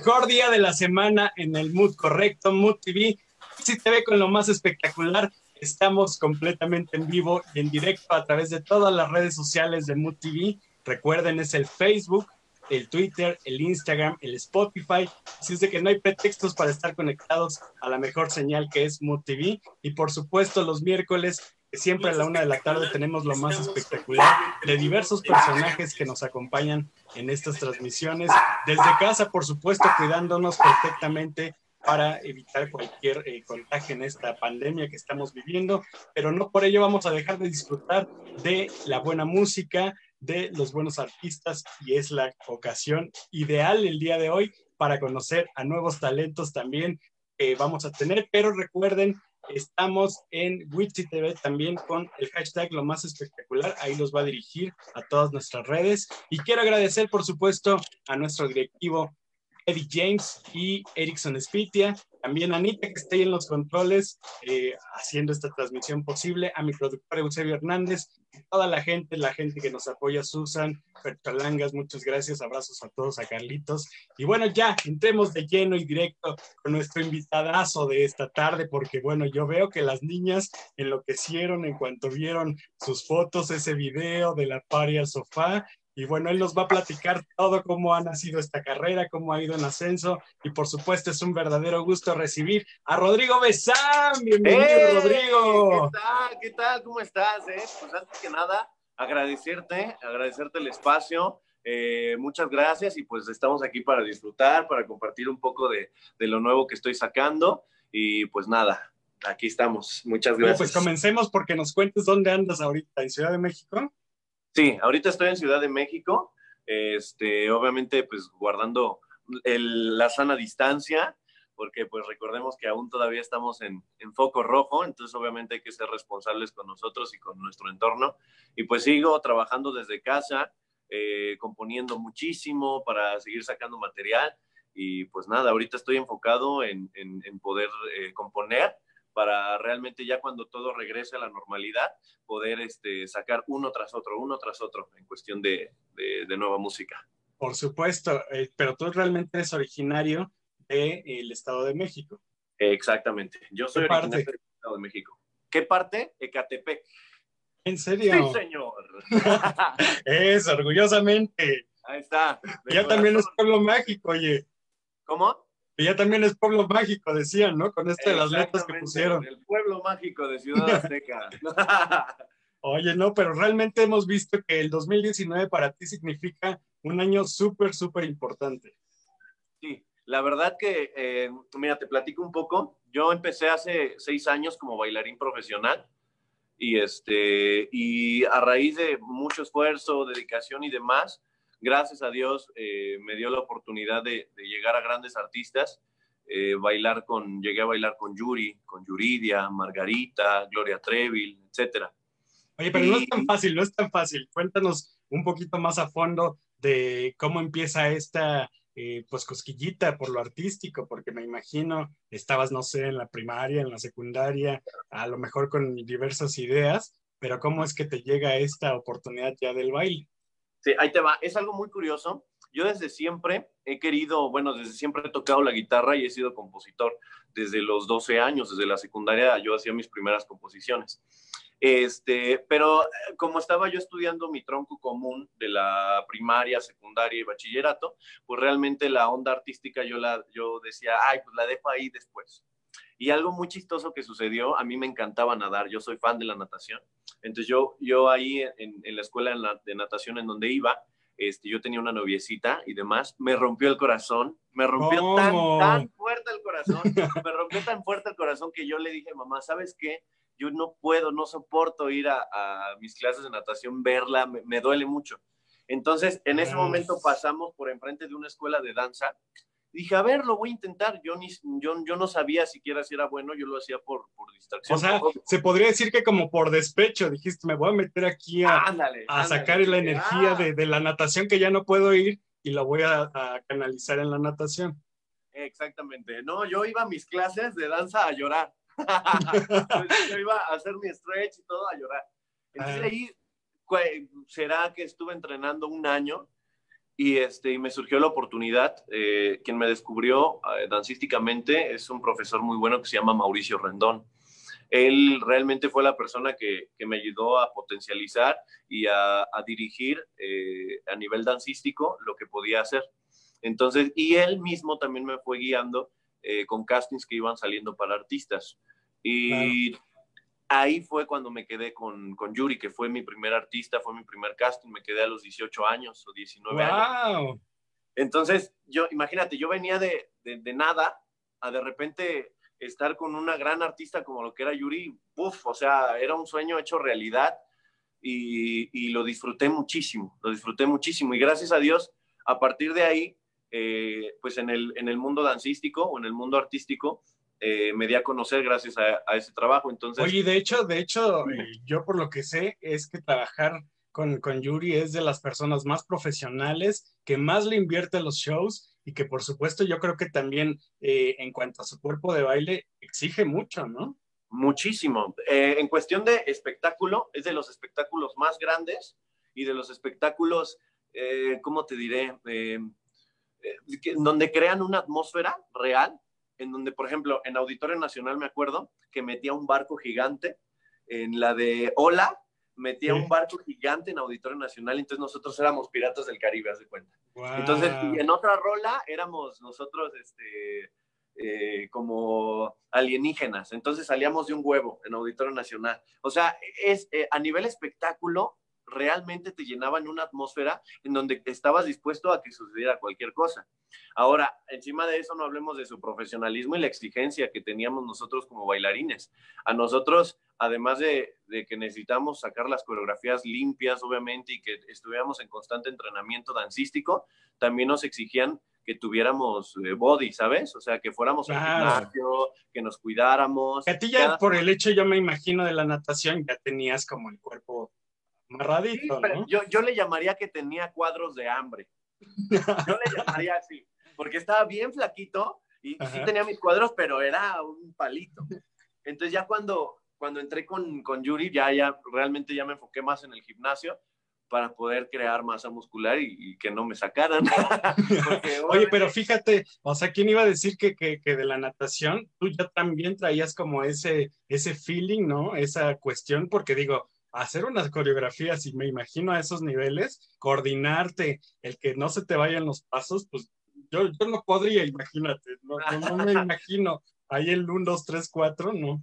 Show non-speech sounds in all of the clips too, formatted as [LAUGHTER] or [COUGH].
mejor día de la semana en el Mood correcto, Mood TV. Si te ve con lo más espectacular, estamos completamente en vivo y en directo a través de todas las redes sociales de Mood TV. Recuerden, es el Facebook, el Twitter, el Instagram, el Spotify. Así es de que no hay pretextos para estar conectados a la mejor señal que es Mood TV. Y por supuesto, los miércoles siempre a la una de la tarde tenemos lo más espectacular de diversos personajes que nos acompañan en estas transmisiones. Desde casa, por supuesto, cuidándonos perfectamente para evitar cualquier eh, contagio en esta pandemia que estamos viviendo, pero no por ello vamos a dejar de disfrutar de la buena música, de los buenos artistas y es la ocasión ideal el día de hoy para conocer a nuevos talentos también que vamos a tener, pero recuerden Estamos en Witchy TV también con el hashtag lo más espectacular. Ahí los va a dirigir a todas nuestras redes. Y quiero agradecer, por supuesto, a nuestro directivo Eddie James y Erickson Spitia, también Anita que está ahí en los controles eh, haciendo esta transmisión posible, a mi productor Eusebio Hernández, toda la gente, la gente que nos apoya, Susan, Perchalangas, muchas gracias, abrazos a todos, a Carlitos. Y bueno, ya entremos de lleno y directo con nuestro invitadazo de esta tarde, porque bueno, yo veo que las niñas enloquecieron en cuanto vieron sus fotos, ese video de la paria al sofá, y bueno, él nos va a platicar todo cómo ha nacido esta carrera, cómo ha ido en ascenso. Y por supuesto, es un verdadero gusto recibir a Rodrigo Besán. Bienvenido, ¡Eh! Rodrigo. ¿Qué tal? ¿Qué tal? ¿Cómo estás? Eh? Pues antes que nada, agradecerte, agradecerte el espacio. Eh, muchas gracias y pues estamos aquí para disfrutar, para compartir un poco de, de lo nuevo que estoy sacando. Y pues nada, aquí estamos. Muchas gracias. pues comencemos porque nos cuentes dónde andas ahorita, en Ciudad de México. Sí, ahorita estoy en Ciudad de México, este, obviamente pues guardando la sana distancia, porque pues recordemos que aún todavía estamos en, foco rojo, entonces obviamente hay que ser responsables con nosotros y con nuestro entorno. Y pues sigo trabajando desde casa, eh, componiendo muchísimo para seguir sacando material y pues nada, ahorita estoy enfocado en, poder eh, componer para realmente ya cuando todo regrese a la normalidad, poder este, sacar uno tras otro, uno tras otro en cuestión de, de, nueva música. Por supuesto, eh, pero tú realmente eres originario del el Estado de México. Exactamente, yo soy originario del Estado de México. ¿Qué parte? Ecatepec. ¿En serio? Sí, señor. [LAUGHS] es, orgullosamente. Ahí está. Ya también es pueblo mágico, oye. ¿Cómo? Y ya también es pueblo mágico, decían, ¿no? Con esto de las letras que pusieron. El pueblo mágico de Ciudad Azteca. [LAUGHS] Oye, no, pero realmente hemos visto que el 2019 para ti significa un año súper, súper importante. Sí, la verdad que, eh, mira, te platico un poco. Yo empecé hace seis años como bailarín profesional y, este, y a raíz de mucho esfuerzo, dedicación y demás, gracias a Dios eh, me dio la oportunidad de, llegar a grandes artistas, eh, bailar con, llegué a bailar con Yuri, con Yuridia, Margarita, Gloria Trevi, etcétera. Oye, pero no es tan fácil, no es tan fácil. Cuéntanos un poquito más a fondo de cómo empieza esta eh, pues cosquillita por lo artístico, porque me imagino estabas, no sé, en la primaria, en la secundaria, a lo mejor con diversas ideas, pero cómo es que te llega esta oportunidad ya del baile. Sí, ahí te va. Es algo muy curioso. Yo desde siempre he querido, bueno, desde siempre he tocado la guitarra y he sido compositor. Desde los 12 años, desde la secundaria, yo hacía mis primeras composiciones. Este, pero eh, como estaba yo estudiando mi tronco común de la primaria, secundaria y bachillerato, pues realmente la onda artística yo, la, yo decía, ay, pues la dejo ahí después. Y algo muy chistoso que sucedió, a mí me encantaba nadar, yo soy fan de la natación. Entonces yo, yo ahí en, la escuela de natación en donde iba, este, yo tenía una noviecita y demás, me rompió el corazón, me rompió tan, tan fuerte el corazón, [LAUGHS] me rompió tan fuerte el corazón que yo le dije, mamá, ¿sabes qué? Yo no puedo, no soporto ir a, mis clases de natación, verla, me, me duele mucho. Entonces, en ese momento pasamos por enfrente de una escuela de danza dije, a ver, lo voy a intentar. Yo, ni, yo, yo no sabía siquiera si era bueno, yo lo hacía por, por distracción. O sea, se podría decir que como por despecho, dijiste, me voy a meter aquí a, a sacar la energía de, de, la natación que ya no puedo ir y lo voy a, canalizar en la natación. Exactamente. No, yo iba a mis clases de danza a llorar. [LAUGHS] yo iba a hacer mi stretch y todo a llorar. Entonces ah. ahí será que estuve entrenando un año y, este, y me surgió la oportunidad. Eh, quien me descubrió eh, dancísticamente es un profesor muy bueno que se llama Mauricio Rendón. Él realmente fue la persona que, que me ayudó a potencializar y a, dirigir eh, a nivel dancístico lo que podía hacer. Entonces, y él mismo también me fue guiando eh, con castings que iban saliendo para artistas. Y. ahí fue cuando me quedé con, con, Yuri, que fue mi primer artista, fue mi primer casting. Me quedé a los 18 años o 19 wow. años. Entonces, yo, imagínate, yo venía de, de, de, nada a de repente estar con una gran artista como lo que era Yuri. Uf, o sea, era un sueño hecho realidad y, y lo disfruté muchísimo, lo disfruté muchísimo. Y gracias a Dios, a partir de ahí, eh, pues en el, en el mundo dancístico o en el mundo artístico, eh, me di a conocer gracias a, a, ese trabajo. Entonces, Oye, de hecho, de hecho, eh, yo por lo que sé es que trabajar con, con Yuri es de las personas más profesionales, que más le invierte a los shows y que por supuesto yo creo que también eh, en cuanto a su cuerpo de baile exige mucho, ¿no? Muchísimo. Eh, en cuestión de espectáculo, es de los espectáculos más grandes y de los espectáculos, ¿cómo te diré? Donde crean una atmósfera real, en donde, por ejemplo, en Auditorio Nacional me acuerdo que metía un barco gigante, en la de Ola, metía sí. un barco gigante en Auditorio Nacional, entonces nosotros éramos piratas del Caribe, haz de cuenta. Wow. Entonces, y en otra rola éramos nosotros, este, eh, como alienígenas, entonces salíamos de un huevo en Auditorio Nacional. O sea, es eh, a nivel espectáculo, realmente te llenaban una atmósfera en donde estabas dispuesto a que sucediera cualquier cosa. Ahora, encima de eso no hablemos de su profesionalismo y la exigencia que teníamos nosotros como bailarines. A nosotros, además de, de que necesitamos sacar las coreografías limpias, obviamente, y que estuviéramos en constante entrenamiento dancístico, también nos exigían que tuviéramos eh, body, ¿sabes? O sea, que fuéramos claro. al gimnasio, que nos cuidáramos. Que a ti ya cada... por el hecho, yo me imagino, de la natación, ya tenías como el cuerpo amarradito, sí, ¿no? yo, yo le llamaría que tenía cuadros de hambre. Yo le llamaría así, porque estaba bien flaquito y, y, sí tenía mis cuadros, pero era un palito. Entonces ya cuando, cuando entré con, con Yuri, ya, ya realmente ya me enfoqué más en el gimnasio para poder crear masa muscular y, y que no me sacaran. [LAUGHS] Porque, Oye, pero fíjate, o sea, ¿quién iba a decir que, que, que, de la natación tú ya también traías como ese, ese feeling, ¿no? Esa cuestión, porque digo, hacer unas coreografías y me imagino a esos niveles, coordinarte, el que no se te vayan los pasos, pues yo, yo no podría, imagínate, no, no, no me [LAUGHS] imagino ahí el 1, 2, 3, 4, no.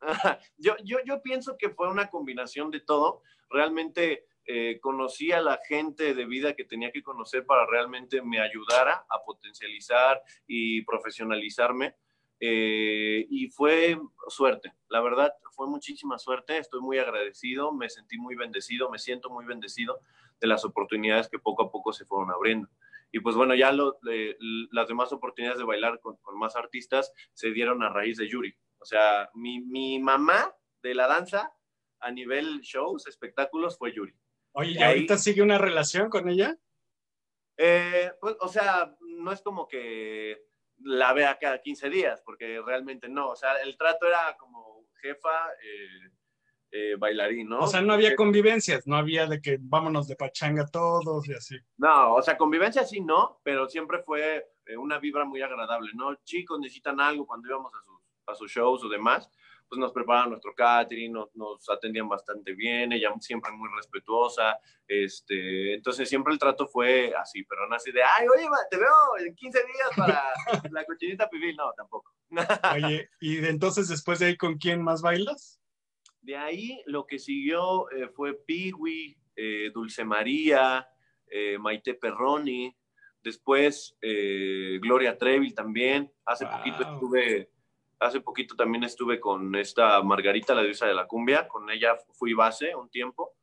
[LAUGHS] Yo, yo, yo pienso que fue una combinación de todo. Realmente eh, conocí a la gente de vida que tenía que conocer para realmente me ayudara a potencializar y profesionalizarme. Eh, y fue suerte, la verdad fue muchísima suerte, estoy muy agradecido, me sentí muy bendecido, me siento muy bendecido de las oportunidades que poco a poco se fueron abriendo. Y pues bueno, ya lo, eh, las demás oportunidades de bailar con, con, más artistas se dieron a raíz de Yuri. O sea, mi, mi mamá de la danza a nivel shows, espectáculos, fue Yuri. Oye, ¿y ahorita ahí, sigue una relación con ella? Eh, pues, o sea, no es como que la vea cada 15 días, porque realmente no. O sea, el trato era como jefa, eh, eh, bailarín, ¿no? O sea, no había convivencias, no había de que vámonos de pachanga todos y así. No, o sea, convivencia sí no, pero siempre fue eh, una vibra muy agradable, ¿no? Chicos necesitan algo cuando íbamos a sus, a sus shows o demás, pues nos preparaban nuestro catering, nos, nos, atendían bastante bien, ella siempre muy respetuosa, este, entonces siempre el trato fue así, pero no así de, ay, oye, te veo en 15 días para [LAUGHS] la cochinita pibil, no, tampoco. Oye, ¿y de entonces después de ahí con quién más bailas? De ahí lo que siguió eh, fue Piwi, eh, Dulce María, eh, Maite Perroni, después eh, Gloria Trevi también, hace wow. poquito estuve hace poquito también estuve con esta Margarita, la diosa de la cumbia, con ella fui base un tiempo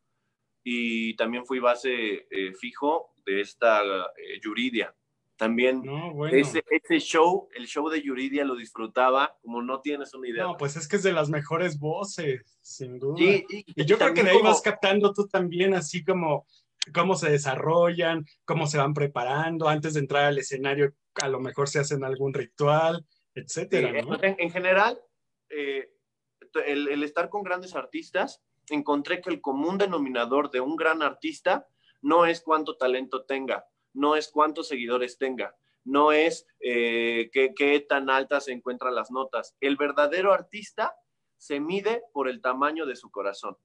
y también fui base eh, fijo de esta eh, Yuridia. También no, bueno. ese, ese, show, el show de Yuridia lo disfrutaba como no tienes una idea. No, pues es que es de las mejores voces, sin duda. Y, y, y yo creo que de ahí como... vas captando tú también así como cómo se desarrollan, cómo se van preparando antes de entrar al escenario, a lo mejor se hacen algún ritual etcétera. Sí, ¿no? en, en, general, eh, el, el, estar con grandes artistas, encontré que el común denominador de un gran artista no es cuánto talento tenga, no es cuántos seguidores tenga, no es eh, qué, tan altas se encuentran las notas. El verdadero artista se mide por el tamaño de su corazón.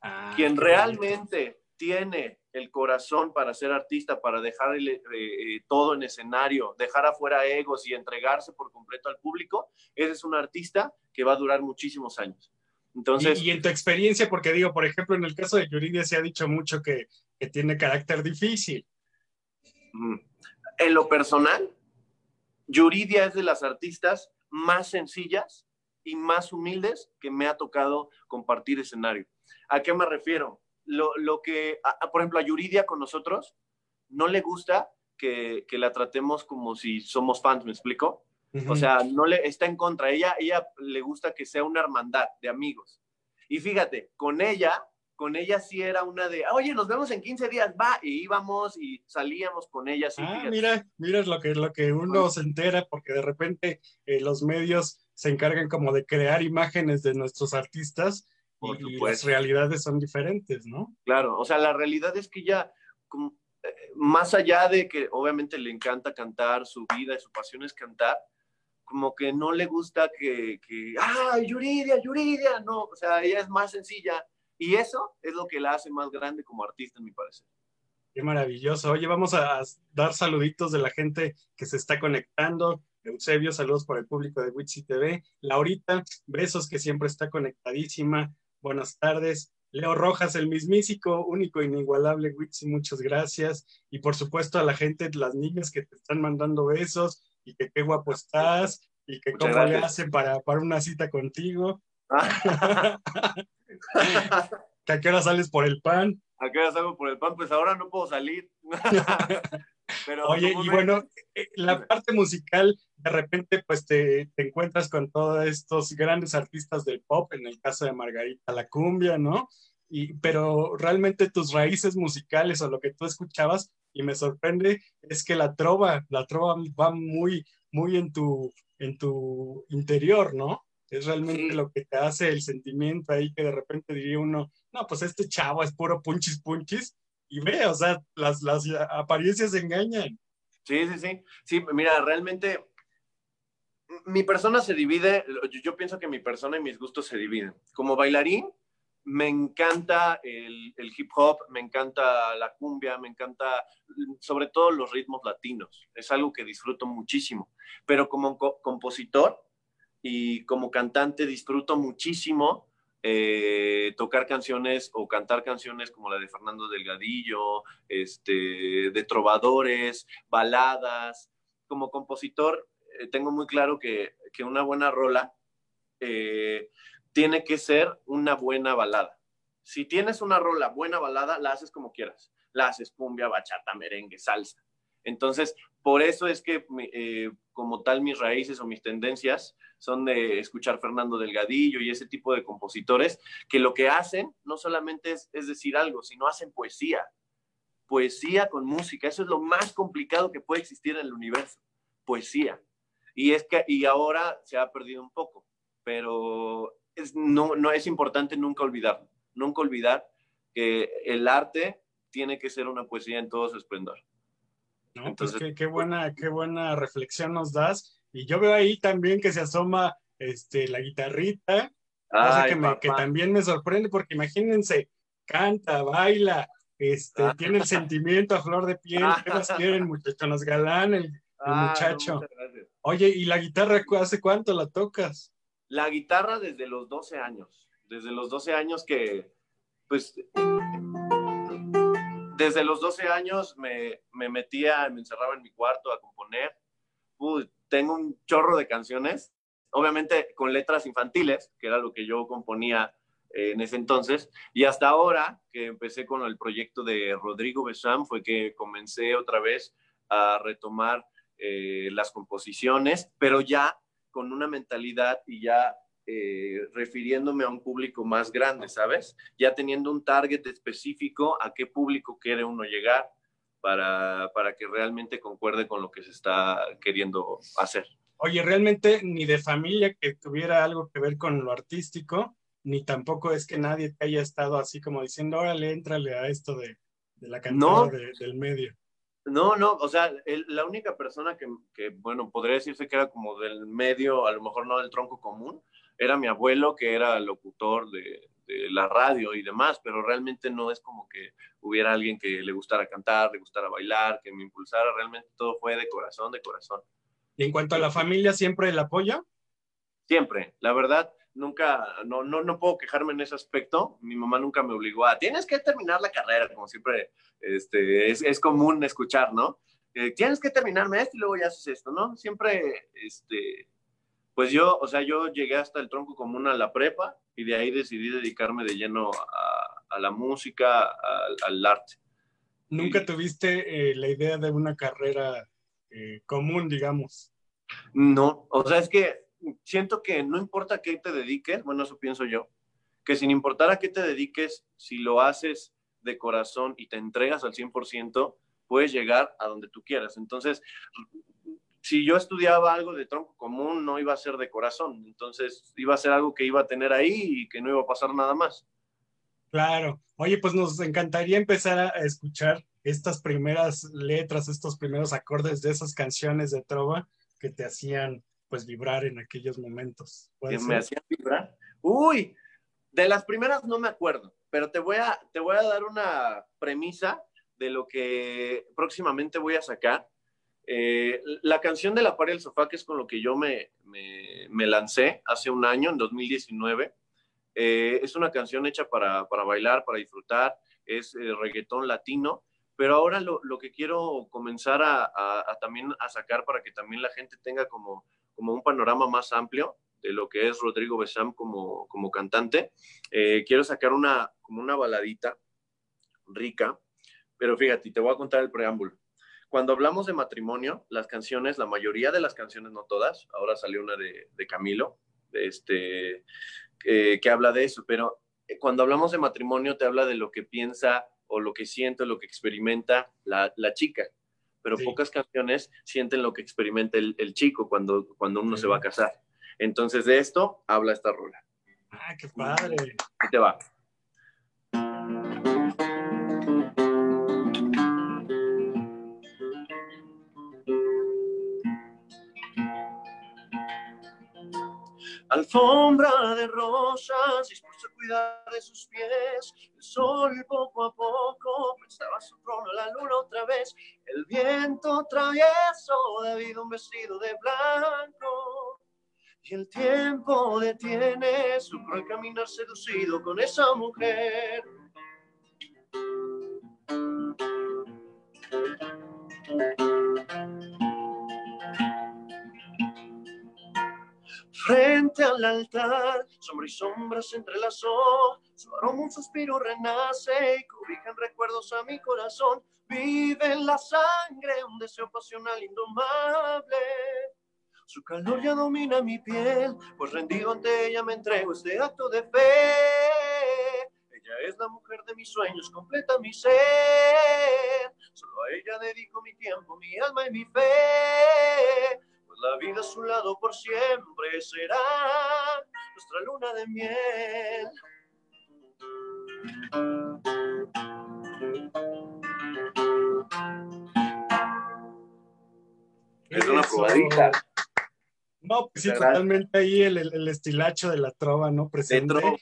Ah, Quien realmente tiene el corazón para ser artista, para dejar eh, eh, todo en escenario, dejar afuera egos y entregarse por completo al público, ese es un artista que va a durar muchísimos años. Entonces, y, en tu experiencia, porque digo, por ejemplo, en el caso de Yuridia se ha dicho mucho que, que tiene carácter difícil. En lo personal, Yuridia es de las artistas más sencillas y más humildes que me ha tocado compartir escenario. ¿A qué me refiero? Lo, lo que, por ejemplo, a Yuridia con nosotros no le gusta que, que, la tratemos como si somos fans, ¿me explico? O sea, no le está en contra. Ella, ella le gusta que sea una hermandad de amigos. Y fíjate, con ella, con ella sí era una de, oye, nos vemos en 15 días, va, y íbamos y salíamos con ella. ah, mira, mira lo que, lo que uno se entera, porque de repente eh, los medios se encargan como de crear imágenes de nuestros artistas y, las realidades son diferentes, ¿no? Claro, o sea, la realidad es que ya, eh, más allá de que obviamente le encanta cantar, su vida y su pasión es cantar, como que no le gusta que, que, ah, Yuridia, Yuridia, no, o sea, ella es más sencilla y eso es lo que la hace más grande como artista, en mi parecer. Qué maravilloso. Oye, vamos a dar saluditos de la gente que se está conectando. Eusebio, saludos para el público de Witsi TV. Laurita, besos que siempre está conectadísima. Buenas tardes. Leo Rojas, el mismísico, único, inigualable Witsi, muchas gracias. Y por supuesto a la gente, las niñas que te están mandando besos y que qué guapo estás y que cómo le hacen para, para una cita contigo. ¿Que [LAUGHS] ¿A qué hora sales por el pan? ¿A qué hora salgo por el pan? Pues ahora no puedo salir. [LAUGHS] Pero, Oye, y bueno, eh, la parte musical, de repente, pues te, te, encuentras con todos estos grandes artistas del pop, en el caso de Margarita la cumbia, ¿no? Y, pero realmente tus raíces musicales o lo que tú escuchabas, y me sorprende, es que la trova, la trova va muy, muy en tu, en tu interior, ¿no? Es realmente lo que te hace el sentimiento ahí que de repente diría uno, no, pues este chavo es puro punchis punchis, y ve, o sea, las, las apariencias engañan. Sí, sí, sí. Sí, mira, realmente mi persona se divide, yo pienso que mi persona y mis gustos se dividen. Como bailarín, me encanta el, hip hop, me encanta la cumbia, me encanta sobre todo los ritmos latinos. Es algo que disfruto muchísimo. Pero como compositor y como cantante disfruto muchísimo eh, tocar canciones o cantar canciones como la de Fernando Delgadillo, este, de trovadores, baladas. Como compositor eh, tengo muy claro que, una buena rola eh, tiene que ser una buena balada. Si tienes una rola, buena balada, la haces como quieras. La haces cumbia, bachata, merengue, salsa. Entonces, por eso es que eh, como tal mis raíces o mis tendencias son de escuchar Fernando Delgadillo y ese tipo de compositores que lo que hacen no solamente es, es decir algo, sino hacen poesía. Poesía con música. Eso es lo más complicado que puede existir en el universo. Poesía. Y es que y ahora se ha perdido un poco, pero no, no es importante nunca olvidar, nunca olvidar que el arte tiene que ser una poesía en todo su esplendor. No, pues Entonces, pues qué, buena, qué buena reflexión nos das. Y yo veo ahí también que se asoma este, la guitarrita, que, que, también me sorprende porque imagínense, canta, baila, este, ah. tiene el sentimiento a flor de piel, ¿qué más [LAUGHS] quieren muchachos? Galán, el, el ah, muchacho. Oye, ¿y la guitarra hace cuánto la tocas? La guitarra desde los 12 años, desde los 12 años que, pues, desde los 12 años me, me metía, me encerraba en mi cuarto a componer. tengo un chorro de canciones, obviamente con letras infantiles, que era lo que yo componía eh, en ese entonces. Y hasta ahora que empecé con el proyecto de Rodrigo Besam, fue que comencé otra vez a retomar eh, las composiciones, pero ya con una mentalidad y ya eh, refiriéndome a un público más grande, ¿sabes? Ya teniendo un target específico a qué público quiere uno llegar para, para que realmente concuerde con lo que se está queriendo hacer. Oye, realmente ni de familia que tuviera algo que ver con lo artístico, ni tampoco es que nadie te haya estado así como diciendo, órale, éntrale a esto de, de la cantidad del medio. No, no, o sea, la única persona que, que, bueno, podría decirse que era como del medio, a lo mejor no del tronco común, era mi abuelo, que era locutor de, de, la radio y demás, pero realmente no es como que hubiera alguien que le gustara cantar, le gustara bailar, que me impulsara, realmente todo fue de corazón, de corazón. ¿Y en cuanto a la familia, siempre el apoyo? Siempre, la verdad, nunca, no, no, no puedo quejarme en ese aspecto. Mi mamá nunca me obligó a, tienes que terminar la carrera, como siempre este, es, es común escuchar, ¿no? Eh, tienes que terminarme esto y luego ya haces esto, ¿no? Siempre, este, pues yo, o sea, yo llegué hasta el tronco común a la prepa y de ahí decidí dedicarme de lleno a, a la música, al, al arte. ¿Nunca tuviste eh, la idea de una carrera eh, común, digamos? No, o sea, es que siento que no importa a qué te dediques, bueno, eso pienso yo, que sin importar a qué te dediques, si lo haces de corazón y te entregas al 100%, puedes llegar a donde tú quieras. Entonces, si yo estudiaba algo de tronco común, no iba a ser de corazón. Entonces, iba a ser algo que iba a tener ahí y que no iba a pasar nada más. Claro. Oye, pues nos encantaría empezar a escuchar estas primeras letras, estos primeros acordes de esas canciones de trova que te hacían pues vibrar en aquellos momentos. ¿Que me hacían vibrar? Uy, de las primeras no me acuerdo, pero te voy a, te voy a dar una premisa de lo que próximamente voy a sacar. Eh, la canción de La Pared del Sofá, que es con lo que yo me, me, me lancé hace un año, en 2019, eh, es una canción hecha para, para bailar, para disfrutar, es eh, reggaetón latino, pero ahora lo, lo que quiero comenzar a, a, a, también a sacar para que también la gente tenga como como un panorama más amplio de lo que es Rodrigo Besam como, como cantante. Eh, quiero sacar una, como una baladita rica, pero fíjate, te voy a contar el preámbulo. Cuando hablamos de matrimonio, las canciones, la mayoría de las canciones, no todas, ahora salió una de, Camilo, de este, eh, que habla de eso, pero cuando hablamos de matrimonio te habla de lo que piensa o lo que siente, lo que experimenta la, la chica pero sí. pocas canciones sienten lo que experimenta el, el chico cuando, cuando uno sí. se va a casar. Entonces de esto habla esta rola. Ah, qué padre. Ahí te va. Alfombra de rosas, dispuesto a cuidar de sus pies. El sol poco a poco viento travieso David un vestido de blanco. Y el tiempo detiene su cruel caminar seducido con esa mujer. Frente al altar, sombra y sombra se entrelazó, su aroma un suspiro renace y recuerdos a mi corazón. Vive en la sangre un deseo pasional indomable. Su calor ya domina mi piel, pues rendido ante ella me entrego este acto de fe. Ella es la mujer de mis sueños, completa mi ser. Solo a ella dedico mi tiempo, mi alma y mi fe la vida a su lado por siempre será nuestra luna de miel. Es una probadita. No, pues sí, totalmente ahí el, el, estilacho de la trova, ¿no? Presente. Trova,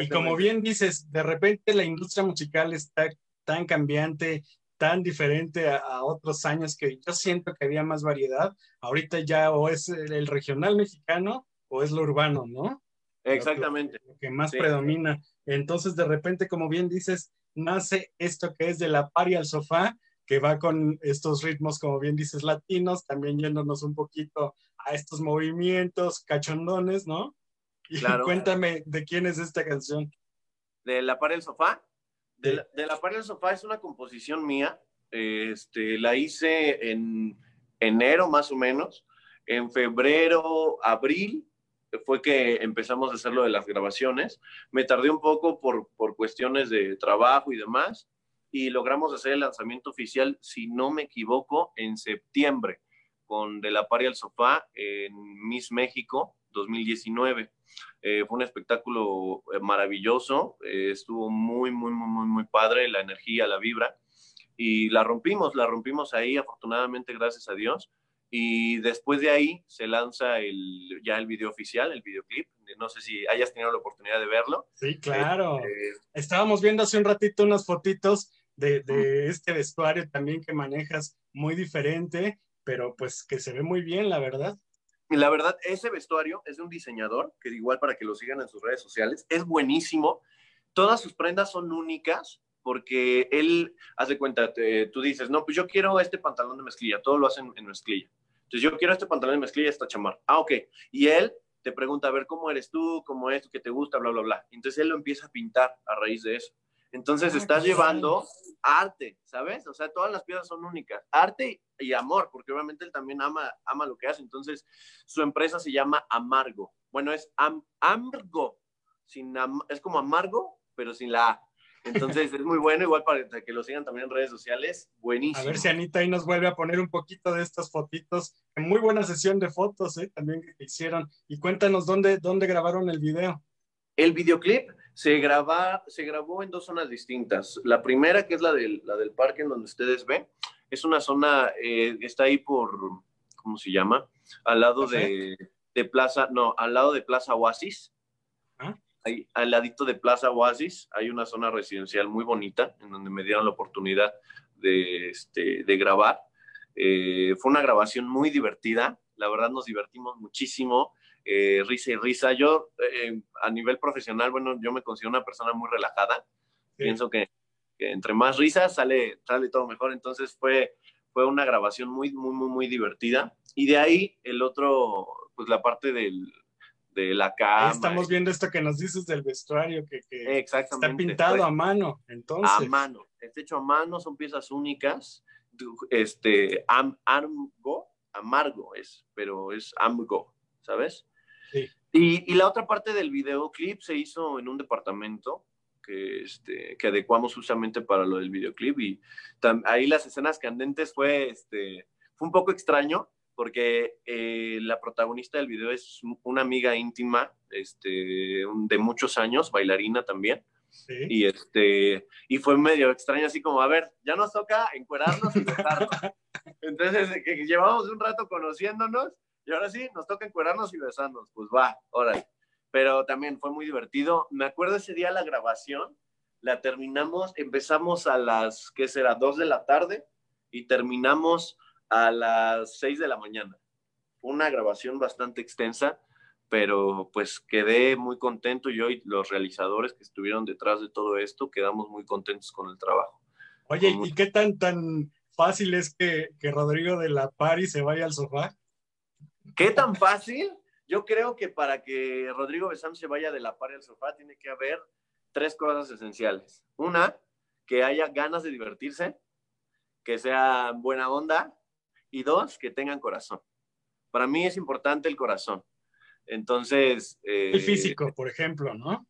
y como bien dices, de repente la industria musical está tan cambiante, tan diferente a, a, otros años que yo siento que había más variedad. Ahorita ya o es el, el regional mexicano o es lo urbano, ¿no? Exactamente. Lo que, lo que más sí. predomina. Entonces, de repente, como bien dices, nace esto que es de la pari al sofá, que va con estos ritmos, como bien dices, latinos, también yéndonos un poquito a estos movimientos cachondones, ¿no? Y claro. cuéntame de quién es esta canción. De la pari al sofá. De la, de la pared del sofá es una composición mía. Este, la hice en enero más o menos. En febrero, abril fue que empezamos a hacer lo de las grabaciones. Me tardé un poco por, por cuestiones de trabajo y demás. Y logramos hacer el lanzamiento oficial, si no me equivoco, en septiembre, con De la Pari al Sofá en Miss México 2019. Eh, fue un espectáculo maravilloso, eh, estuvo muy, muy, muy, muy, muy padre, la energía, la vibra. y la rompimos, la rompimos ahí, afortunadamente, gracias a Dios. Y después de ahí se lanza el, ya el video oficial, el videoclip. No sé si hayas tenido la oportunidad de verlo. Sí, claro. Este, Estábamos viendo hace un ratito unas fotitos de, de, este vestuario también que manejas muy diferente, pero pues que se ve muy bien, la verdad. Y la verdad, ese vestuario es de un diseñador, que igual para que lo sigan en sus redes sociales, es buenísimo. Todas sus prendas son únicas porque él, haz de cuenta, tú dices, no, pues yo quiero este pantalón de mezclilla, todo lo hacen en mezclilla. Entonces yo quiero este pantalón de mezclilla, esta chamarra. Ah, ok. Y él te pregunta, a ver, ¿cómo eres tú? ¿Cómo es? ¿Qué te gusta? Bla, bla, bla. Entonces él lo empieza a pintar a raíz de eso. Entonces ah, estás llevando arte, ¿sabes? O sea, todas las piezas son únicas. Arte y amor, porque obviamente él también ama, ama lo que hace. Entonces, su empresa se llama Amargo. Bueno, es Amargo. Sin es como amargo, pero sin la A. Entonces es muy bueno, igual para que lo sigan también en redes sociales. Buenísimo. A ver si Anita ahí nos vuelve a poner un poquito de estas fotitos. Muy buena sesión de fotos, ¿eh? También que hicieron. Y cuéntanos dónde, dónde grabaron el video. El videoclip se, graba, se grabó en dos zonas distintas. La primera, que es la del, la del parque en donde ustedes ven, es una zona, eh, está ahí por, ¿cómo se llama? Al lado de, de, Plaza, no, al lado de Plaza Oasis al ladito de Plaza Oasis hay una zona residencial muy bonita en donde me dieron la oportunidad de, este, de grabar. Eh, fue una grabación muy divertida, la verdad nos divertimos muchísimo, eh, risa y risa. Yo eh, a nivel profesional, bueno, yo me considero una persona muy relajada, pienso que, que, entre más risas sale, sale todo mejor, entonces fue, fue una grabación muy, muy, muy, muy divertida. Y de ahí el otro, pues la parte del, de la cama. estamos viendo esto que nos dices del vestuario, que, está pintado a mano, entonces. A mano, está hecho a mano, son piezas únicas. Este, am, amargo es, pero es amgo, ¿sabes? Sí. Y, y, la otra parte del videoclip se hizo en un departamento que, este, que adecuamos justamente para lo del videoclip y ahí las escenas candentes fue, este, fue un poco extraño porque eh, la protagonista del video es una amiga íntima este, de muchos años, bailarina también. Y, este, y fue medio extraño, así como, a ver, ya nos toca encuerarnos y besarnos. [LAUGHS] Entonces, que llevamos un rato conociéndonos y ahora sí, nos toca encuerarnos y besarnos. Pues va, órale. Pero también fue muy divertido. Me acuerdo ese día la grabación, la terminamos, empezamos a las, ¿qué será? Dos de la tarde y terminamos a las 6 de la mañana. Una grabación bastante extensa, pero pues quedé muy contento yo y los realizadores que estuvieron detrás de todo esto quedamos muy contentos con el trabajo. Oye, ¿y qué tan, tan fácil es que, que Rodrigo de la Pari se vaya al sofá? ¿Qué tan fácil? Yo creo que para que Rodrigo Besán se vaya de la Pari al sofá tiene que haber tres cosas esenciales. Una, que haya ganas de divertirse, que sea buena onda y dos, que tengan corazón. Para mí es importante el corazón. Entonces... Eh, el físico, por ejemplo, ¿no?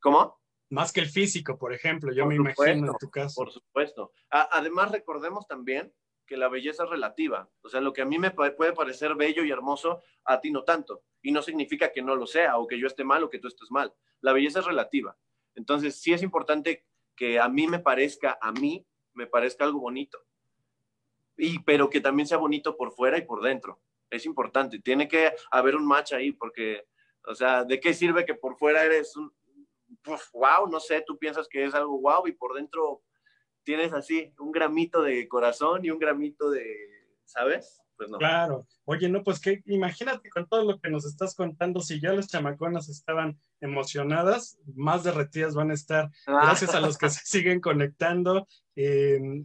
¿Cómo? Más que el físico, por ejemplo, yo me imagino en tu caso. Por supuesto. además, recordemos también que la belleza es relativa. O sea, lo que a mí me puede parecer bello y hermoso, a ti no tanto. Y no significa que no lo sea, o que yo esté mal, o que tú estés mal. La belleza es relativa. Entonces, sí es importante que a mí me parezca, a mí me parezca algo bonito y, pero que también sea bonito por fuera y por dentro. Es importante, tiene que haber un match ahí, porque, o sea, ¿de qué sirve que por fuera eres un, wow, no sé, tú piensas que es algo wow y por dentro tienes así un gramito de corazón y un gramito de, ¿sabes? Pues no. Claro. Oye, no, pues que imagínate con todo lo que nos estás contando, si ya las chamaconas estaban emocionadas, más derretidas van a estar, ah. gracias a los que se [LAUGHS] siguen conectando.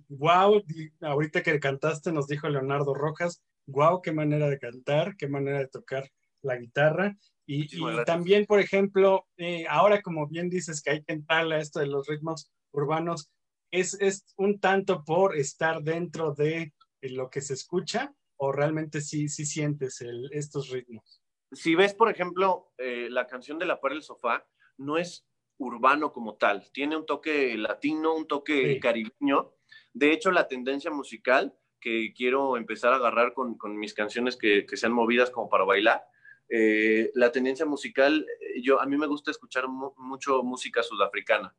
wow, em, ahorita que cantaste, nos dijo Leonardo Rojas, wow, qué manera de cantar, qué manera de tocar la guitarra. Y, también, por ejemplo, eh, ahora como bien dices que hay que entrarle a esto de los ritmos urbanos, es, es un tanto por estar dentro de lo que se escucha o realmente sí, sí sientes estos ritmos si ves, por ejemplo, eh, la canción de La Par del Sofá, no es urbano como tal, tiene un toque latino, un toque caribeño. De hecho, la tendencia musical que quiero empezar a agarrar con, mis canciones que, sean movidas como para bailar, eh, la tendencia musical, eh, yo, a mí me gusta escuchar mucho música sudafricana.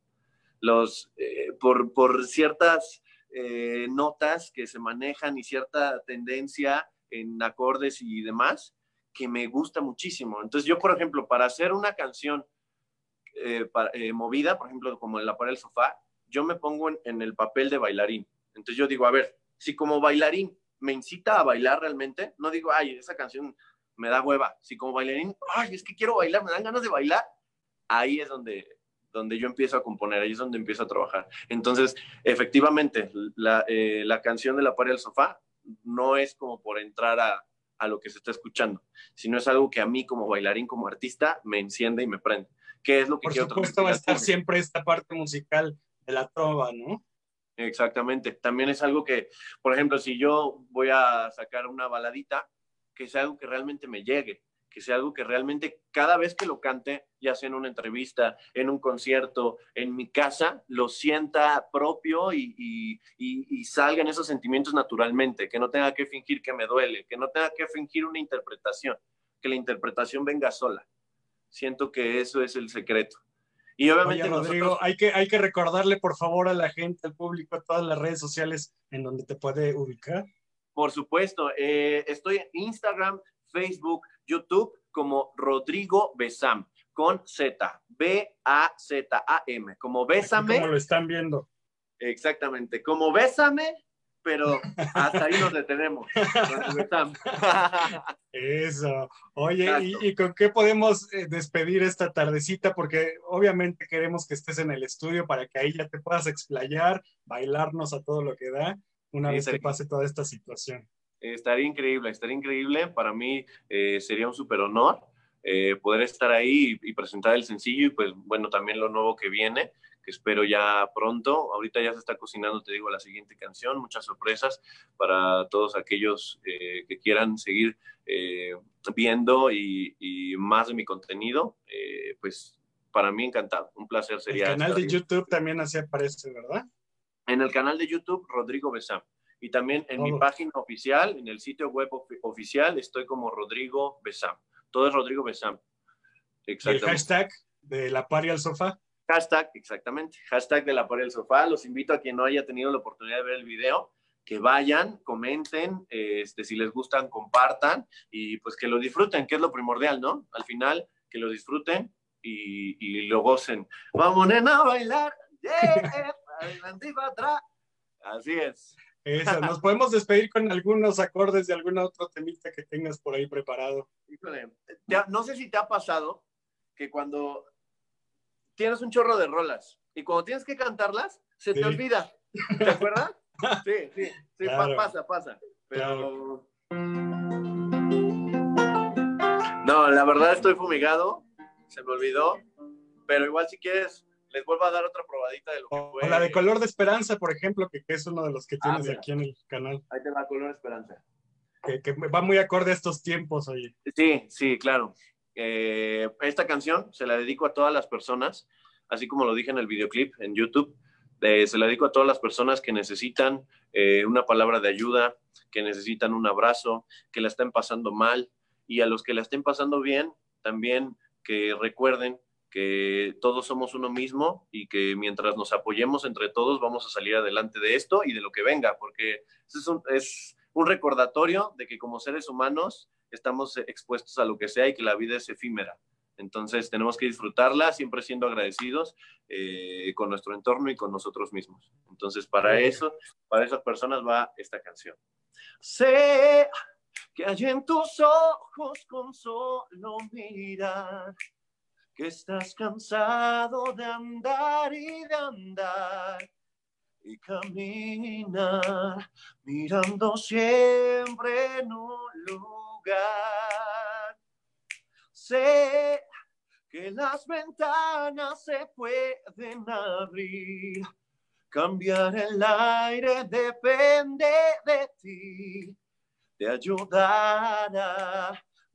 Los, por, por ciertas eh, notas que se manejan y cierta tendencia en acordes y demás que me gusta muchísimo. Entonces yo, por ejemplo, para hacer una canción eh, eh, movida, por ejemplo, como en la pared del sofá, yo me pongo en, el papel de bailarín. Entonces yo digo, a ver, si como bailarín me incita a bailar realmente, no digo, ay, esa canción me da hueva. Si como bailarín, ay, es que quiero bailar, me dan ganas de bailar, ahí es donde, donde yo empiezo a componer, ahí es donde empiezo a trabajar. Entonces, efectivamente, la, eh, la canción de la pared del sofá no es como por entrar a, a lo que se está escuchando, sino es algo que a mí como bailarín, como artista, me enciende y me prende. ¿Qué es lo que Por supuesto va a estar siempre esta parte musical de la trova, ¿no? Exactamente. También es algo que, por ejemplo, si yo voy a sacar una baladita, que sea algo que realmente me llegue, que sea algo que realmente cada vez que lo cante, ya sea en una entrevista, en un concierto, en mi casa, lo sienta propio y, y, y, salgan esos sentimientos naturalmente, que no tenga que fingir que me duele, que no tenga que fingir una interpretación, que la interpretación venga sola. Siento que eso es el secreto. Y obviamente, Rodrigo, hay, que, hay que recordarle, por favor, a la gente, al público, a todas las redes sociales en donde te puede ubicar. Por supuesto, eh, estoy en Instagram, Facebook, YouTube como Rodrigo Besam, con Z, B-A-Z-A-M, como Bésame. Como lo están viendo. Exactamente, como Bésame, pero hasta ahí nos detenemos. Eso. Oye, ¿y, con qué podemos eh, despedir esta tardecita? Porque obviamente queremos que estés en el estudio para que ahí ya te puedas explayar, bailarnos a todo lo que da una vez que pase toda esta situación. Estaría increíble, estaría increíble. Para mí eh, sería un súper honor eh, poder estar ahí y, presentar el sencillo y pues bueno, también lo nuevo que viene, que espero ya pronto. Ahorita ya se está cocinando, te digo, la siguiente canción, muchas sorpresas para todos aquellos eh, que quieran seguir viendo y, y, más de mi contenido, pues para mí encantado, un placer sería. El canal de YouTube también así aparece, ¿verdad? En el canal de YouTube, Rodrigo Besam. Y también en mi página oficial, en el sitio web oficial, estoy como Rodrigo Besam. Todo es Rodrigo Besam. Exactamente. ¿El hashtag de la pari al sofá? Hashtag, exactamente. Hashtag de la pari al sofá. Los invito a quien no haya tenido la oportunidad de ver el video, que vayan, comenten, este, si les gustan, compartan y pues que lo disfruten, que es lo primordial, ¿no? Al final, que lo disfruten y, y lo gocen. Vamos, nena, a bailar. Yeah, [LAUGHS] adelante y para atrás. Así es. Eso, [LAUGHS] nos podemos despedir con algunos acordes de alguna otra temita que tengas por ahí preparado. no sé si te ha pasado que cuando tienes un chorro de rolas y cuando tienes que cantarlas, se te olvida. ¿Te acuerdas? [LAUGHS] Sí, sí, sí, pasa, pasa. Pero. No, la verdad estoy fumigado, se me olvidó, pero igual si quieres les vuelvo a dar otra probadita de lo que fue. la de color de esperanza, por ejemplo, que, es uno de los que tienes ah, aquí en el canal. Ahí te va color de esperanza. Que, va muy acorde a estos tiempos, oye. Sí, sí, claro. Eh, esta canción se la dedico a todas las personas, así como lo dije en el videoclip en YouTube. Eh, se la dedico a todas las personas que necesitan eh, una palabra de ayuda, que necesitan un abrazo, que la estén pasando mal y a los que la estén pasando bien, también que recuerden que todos somos uno mismo y que mientras nos apoyemos entre todos vamos a salir adelante de esto y de lo que venga, porque es un, es un recordatorio de que como seres humanos estamos expuestos a lo que sea y que la vida es efímera. Entonces tenemos que disfrutarla siempre siendo agradecidos eh, con nuestro entorno y con nosotros mismos. Entonces para eso, para esas personas va esta canción. Sé que hay en tus ojos con solo mirar que estás cansado de andar y de andar y caminar mirando siempre en un lugar. Sé que las ventanas se pueden abrir, cambiar el aire depende de ti, te ayudará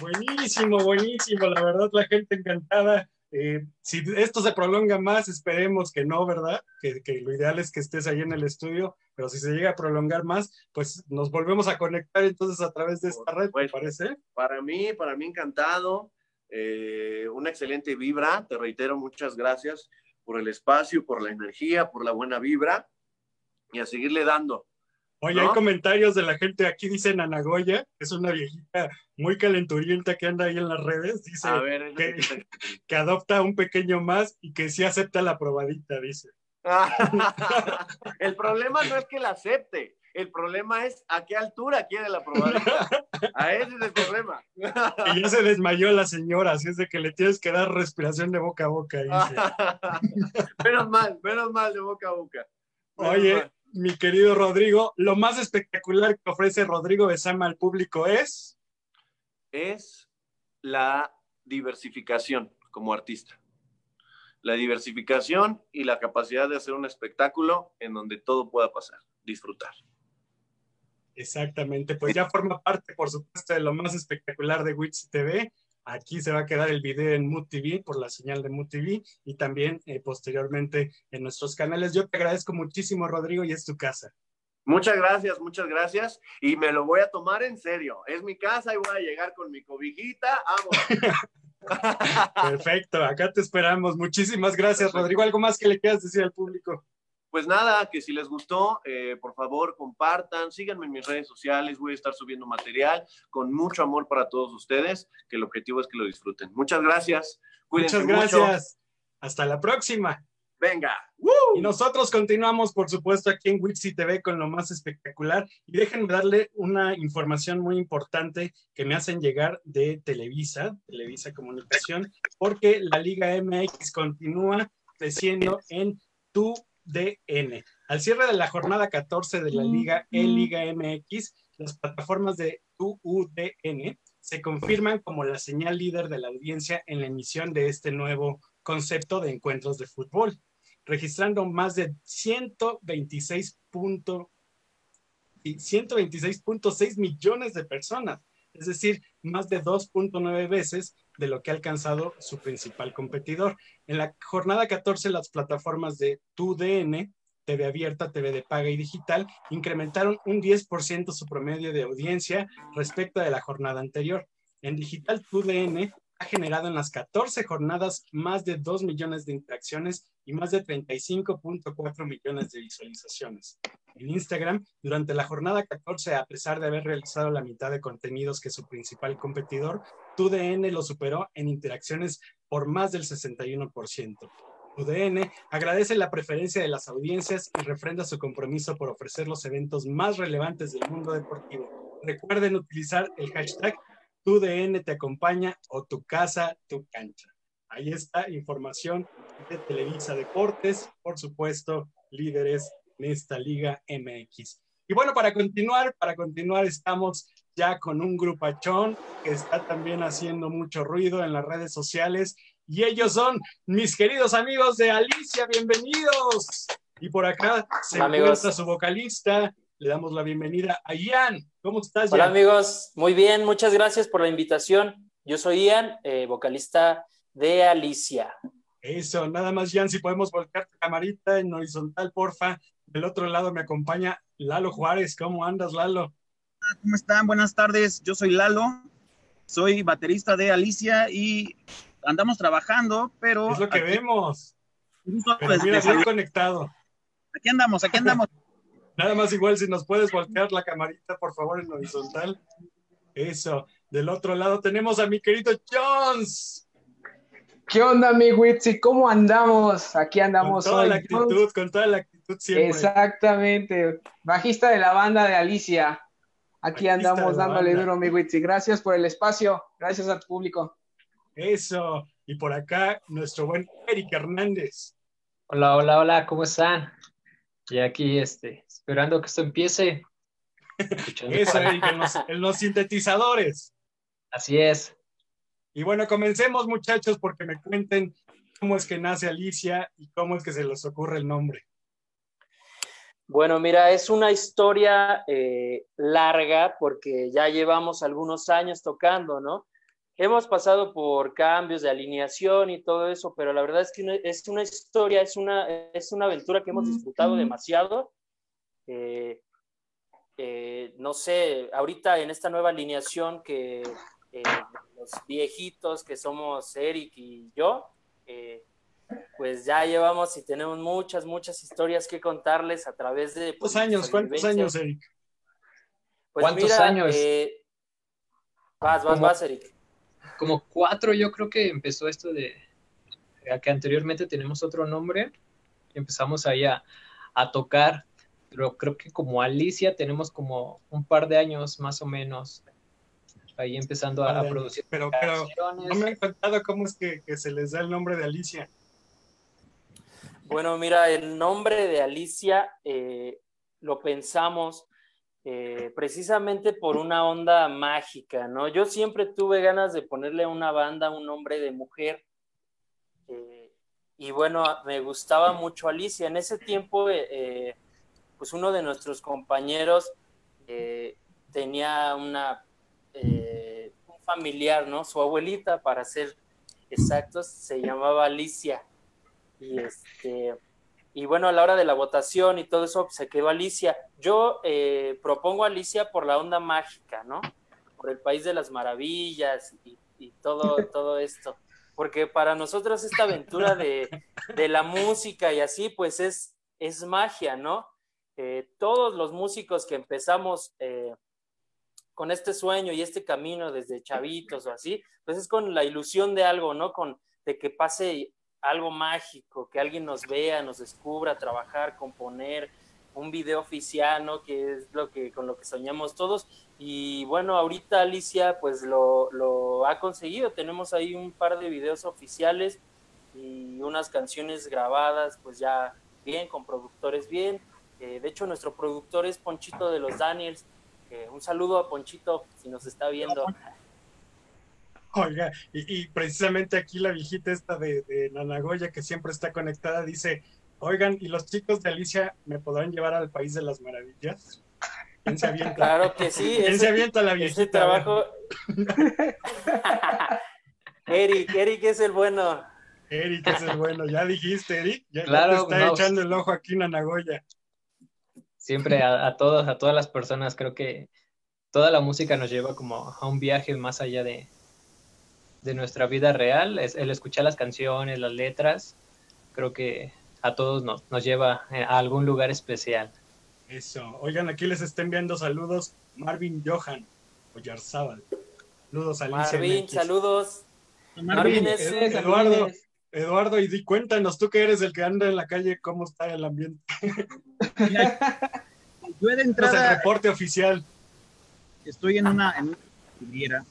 Buenísimo, buenísimo. La verdad, la gente encantada. Eh, si esto se prolonga más, esperemos que no, ¿verdad? Que, que, lo ideal es que estés ahí en el estudio, pero si se llega a prolongar más, pues nos volvemos a conectar entonces a través de esta red, ¿te parece? Para mí, para mí encantado. Eh, una excelente vibra, te reitero, muchas gracias por el espacio, por la energía, por la buena vibra y a seguirle dando. Oye, hay comentarios de la gente, aquí dice Nanagoya, que es una viejita muy calenturienta que anda ahí en las redes, dice [LAUGHS] que, adopta un pequeño más y que sí acepta la probadita, dice. [LAUGHS] el problema no es que la acepte, el problema es a qué altura quiere la probadita. A ese es el problema. [LAUGHS] Y ya se desmayó la señora, así es de que le tienes que dar respiración de boca a boca. Dice. menos mal, menos mal de boca a boca. Oye, mi querido Rodrigo, lo más espectacular que ofrece Rodrigo Besama al público es. Es la diversificación como artista. La diversificación y la capacidad de hacer un espectáculo en donde todo pueda pasar, disfrutar. Exactamente, pues ya forma parte, por supuesto, de lo más espectacular de Wix TV. Aquí se va a quedar el video en Mood TV por la señal de Mood TV y también eh, posteriormente en nuestros canales. Yo te agradezco muchísimo, Rodrigo, y es tu casa. Muchas gracias, muchas gracias. Y me lo voy a tomar en serio. Es mi casa y voy a llegar con mi cobijita. [LAUGHS] Perfecto, acá te esperamos. Muchísimas gracias, Rodrigo. ¿Algo más que le quieras decir al público? Pues nada, que si les gustó, eh, por favor compartan, síganme en mis redes sociales, voy a estar subiendo material con mucho amor para todos ustedes, que el objetivo es que lo disfruten. Muchas gracias. Cuídense Muchas gracias. Hasta la próxima. Venga. Y nosotros continuamos, por supuesto, aquí en Wixi TV con lo más espectacular. Y déjenme darle una información muy importante que me hacen llegar de Televisa, Televisa Comunicación, porque la Liga MX continúa creciendo en tu DN. Al cierre de la jornada 14 de la Liga E-Liga MX, las plataformas de UUDN se confirman como la señal líder de la audiencia en la emisión de este nuevo concepto de encuentros de fútbol, registrando más de 126.6 millones de personas, es decir, más de 2.9 veces de lo que ha alcanzado su principal competidor. En la jornada 14, las plataformas de TUDN, TV abierta, TV de paga y digital, incrementaron un 10% su promedio de audiencia respecto de la jornada anterior. En digital, TUDN ha generado en las 14 jornadas más de 2 millones de interacciones y más de 35.4 millones de visualizaciones. En Instagram, durante la jornada 14, a pesar de haber realizado la mitad de contenidos que su principal competidor, TUDN lo superó en interacciones por más del 61%. UDN agradece la preferencia de las audiencias y refrenda su compromiso por ofrecer los eventos más relevantes del mundo deportivo. Recuerden utilizar el hashtag tu DN te acompaña o tu casa, tu cancha. Ahí está información de Televisa Deportes, por supuesto, líderes en esta Liga MX. Y bueno, para continuar, para continuar estamos ya con un grupachón que está también haciendo mucho ruido en las redes sociales y ellos son mis queridos amigos de Alicia, bienvenidos. Y por acá se encuentra su vocalista, le damos la bienvenida a Ian. ¿Cómo estás, Hola, amigos. Muy bien, muchas gracias por la invitación. Yo soy Ian, eh, vocalista de Alicia. Eso, nada más, Ian, si podemos volcar tu camarita en horizontal, porfa. Del otro lado me acompaña Lalo Juárez. ¿Cómo andas, Lalo? ¿Cómo están? Buenas tardes. Yo soy Lalo, soy baterista de Alicia y andamos trabajando, pero... Es lo que vemos. Pero mira, estoy conectado. Aquí andamos, aquí andamos. Nada más igual si nos puedes voltear la camarita, por favor, en horizontal. Eso. Del otro lado tenemos a mi querido Jones. ¿Qué onda, mi Witsi? ¿Cómo andamos? Aquí andamos con toda la actitud, con toda la actitud siempre. Exactamente. Bajista de la banda de Alicia. Aquí andamos dándole duro, mi Witsi. Gracias por el espacio. Gracias al público. Eso. Y por acá, nuestro buen Eric Hernández. Hola, hola, hola, ¿cómo están? Y aquí, este, esperando que esto empiece. [LAUGHS] Eso, en los, sintetizadores. Así es. Y bueno, comencemos, muchachos, porque me cuenten cómo es que nace Alicia y cómo es que se les ocurre el nombre. Bueno, mira, es una historia eh, larga porque ya llevamos algunos años tocando, ¿no? Hemos pasado por cambios de alineación y todo eso, pero la verdad es que es una historia, es una, es una aventura que hemos disfrutado demasiado. Eh, eh, no sé, ahorita en esta nueva alineación que eh, los viejitos que somos Eric y yo, pues ya llevamos y tenemos muchas, muchas historias que contarles a través de... Pues, ¿Cuántos años? ¿Cuántos años, Eric? Pues ¿Cuántos años? vas, vas, vas, Eric como cuatro yo creo que empezó esto de que anteriormente tenemos otro nombre y empezamos ahí a, tocar, pero creo que como Alicia tenemos como un par de años más o menos ahí empezando a, producir. Pero, pero no me han contado cómo es que, se les da el nombre de Alicia. Bueno, mira, el nombre de Alicia eh, lo pensamos eh, precisamente por una onda mágica, ¿no? Yo siempre tuve ganas de ponerle a una banda un nombre de mujer. Eh, y bueno, me gustaba mucho Alicia. En ese tiempo, eh, pues uno de nuestros compañeros tenía una, un familiar, ¿no? Su abuelita, para ser exactos, se llamaba Alicia. Y este, y bueno, a la hora de la votación y todo eso, se quedó Alicia. Yo eh, propongo a Alicia por la onda mágica, ¿no? Por el país de las maravillas y, todo, [LAUGHS] todo esto. Porque para nosotros esta aventura de, la música y así, pues es, es magia, ¿no? Eh, todos los músicos que empezamos eh, con este sueño y este camino desde chavitos o así, pues es con la ilusión de algo, ¿no? Con de que pase algo mágico, que alguien nos vea, nos descubra, trabajar, componer, un video oficial, ¿no? Que es lo que, con lo que soñamos todos. Y bueno, ahorita Alicia pues lo, lo ha conseguido. Tenemos ahí un par de videos oficiales y unas canciones grabadas, pues ya bien, con productores bien. Eh, de hecho, nuestro productor es Ponchito de los Daniels. un saludo a Ponchito si nos está viendo. Oiga, y, precisamente aquí la viejita esta de, de Nanagoya, que siempre está conectada, dice, oigan, ¿y los chicos de Alicia me podrán llevar al País de las Maravillas? ¿Quién se avienta? Claro que sí. ¿Quién se avienta la viejita? Ese trabajo... [LAUGHS] Eric, Eric es el bueno. Eric es el bueno, ya dijiste, Eric. Ya, claro, te está echando el ojo aquí Nanagoya. Siempre a, a todos, a todas las personas, creo que toda la música nos lleva como a un viaje más allá de, de nuestra vida real, es el escuchar las canciones, las letras, creo que a todos nos, nos lleva a algún lugar especial. Eso. Oigan, aquí les está enviando saludos Marvin Johan Oyarzábal. Saludos a Marvin, saludos. Marvin, Eduardo, Eduardo, y di, cuéntanos, tú que eres el que anda en la calle, ¿cómo está el ambiente? Yo de entrada... el reporte oficial. Estoy en una, en una